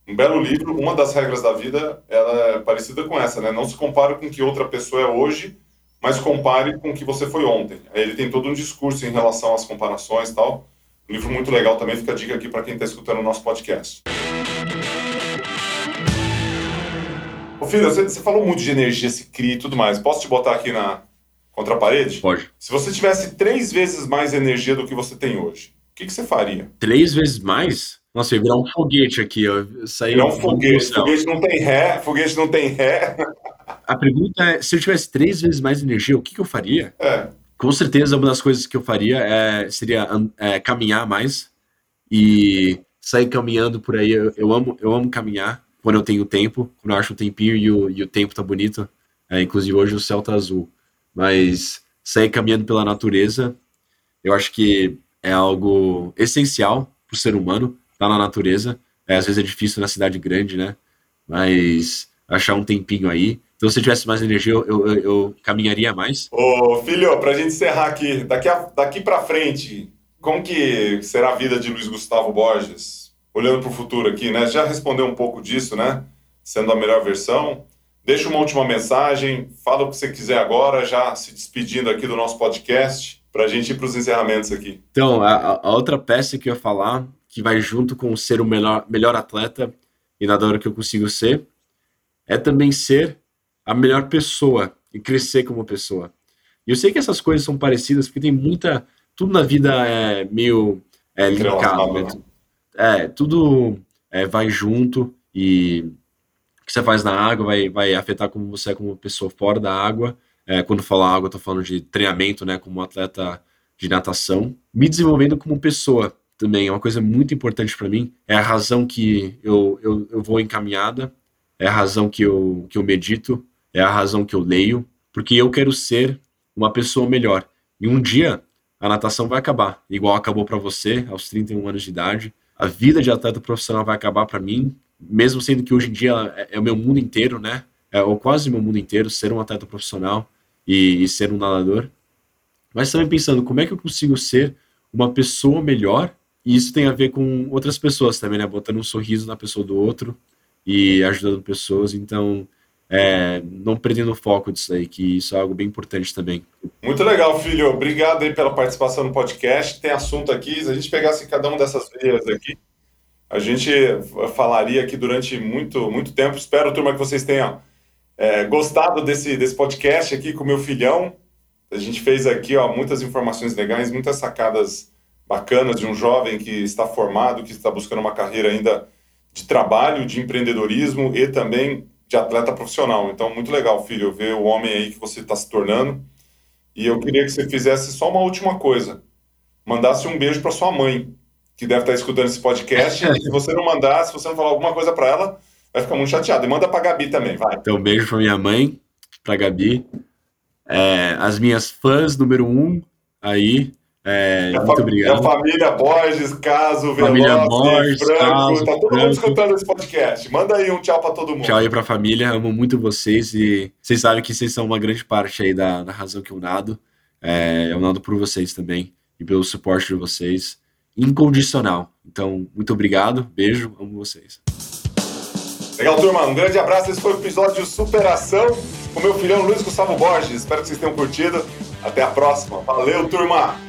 Um belo livro, uma das regras da vida ela é parecida com essa, né? Não se compare com o que outra pessoa é hoje, mas compare com o que você foi ontem. Aí ele tem todo um discurso em relação às comparações e tal. Um livro muito legal também, fica a dica aqui para quem está escutando o nosso podcast. Filho, você, você, falou muito de energia, se cria e tudo mais. Posso te botar aqui na contra a parede? Pode. Se você tivesse três vezes mais energia do que você tem hoje, o que, que você faria? Três vezes mais? Nossa, ia virar um foguete aqui, ó. Sair virar um foguete. Foguete não tem ré, foguete não tem ré. A pergunta é: se eu tivesse três vezes mais energia, o que, que eu faria? É. Com certeza, uma das coisas que eu faria é, seria é, caminhar mais e sair caminhando por aí. Eu, eu, amo, eu amo caminhar quando eu tenho tempo, quando eu acho um tempinho e o, e o tempo tá bonito. É, inclusive hoje o céu tá azul. Mas sair caminhando pela natureza, eu acho que é algo essencial para o ser humano, tá na natureza. É, às vezes é difícil na cidade grande, né? Mas achar um tempinho aí. Então, se eu tivesse mais energia, eu, eu, eu caminharia mais. Ô, filho, para a gente encerrar aqui, daqui, a, daqui para frente, como que será a vida de Luiz Gustavo Borges? Olhando para o futuro aqui, né? Já respondeu um pouco disso, né? Sendo a melhor versão. Deixa uma última mensagem, fala o que você quiser agora, já se despedindo aqui do nosso podcast, para a gente ir para os encerramentos aqui. Então, a, a, outra peça que eu ia falar, que vai junto com ser o melhor, melhor atleta e nadador que eu consigo ser, é também ser a melhor pessoa e crescer como pessoa. E eu sei que essas coisas são parecidas, porque tem muita. Tudo na vida é meio é, linkado. Né? É, tudo é, vai junto e o que você faz na água vai, vai afetar como você é como pessoa fora da água. É, quando falo água, eu tô falando de treinamento, né, como atleta de natação. Me desenvolvendo como pessoa também é uma coisa muito importante para mim. É a razão que eu, eu, eu vou encaminhada, é a razão que eu, que eu medito, é a razão que eu leio, porque eu quero ser uma pessoa melhor. E um dia a natação vai acabar, igual acabou para você aos 31 anos de idade a vida de atleta profissional vai acabar para mim, mesmo sendo que hoje em dia é, é, o meu mundo inteiro, né? É, ou quase meu mundo inteiro, ser um atleta profissional e, e ser um nadador. Mas também pensando, como é que eu consigo ser uma pessoa melhor? E isso tem a ver com outras pessoas também, né? Botando um sorriso na pessoa do outro e ajudando pessoas. Então, é, não perdendo o foco disso aí, que isso é algo bem importante também. Muito legal, filho. Obrigado aí pela participação no podcast. Tem assunto aqui, se a gente pegasse cada uma dessas veias aqui, a gente falaria aqui durante muito, muito tempo. Espero, turma, que vocês tenham é, gostado desse, desse podcast aqui com meu filhão. A gente fez aqui ó, muitas informações legais, muitas sacadas bacanas de um jovem que está formado, que está buscando uma carreira ainda de trabalho, de empreendedorismo e também de atleta profissional. Então, muito legal, filho, ver o homem aí que você está se tornando. E eu queria que você fizesse só uma última coisa. Mandasse um beijo para sua mãe, que deve estar tá escutando esse podcast. e se você não mandar, se você não falar alguma coisa para ela, vai ficar muito chateado. E manda para Gabi também, vai. Então, beijo para minha mãe, para Gabi. É, as minhas fãs número um aí, é, muito obrigado. A família Borges, Caso, família Veloce, Borges, Franco, Caso, tá todo Franco. mundo escutando esse podcast. Manda aí um tchau para todo mundo. Tchau aí pra família, amo muito vocês e vocês sabem que vocês são uma grande parte aí da, da razão que eu nado. É, eu nado por vocês também e pelo suporte de vocês, incondicional. Então, muito obrigado, beijo, amo vocês. Legal, turma, um grande abraço. Esse foi o episódio Superação. com meu filhão Luiz Gustavo Borges. Espero que vocês tenham curtido. Até a próxima. Valeu, turma!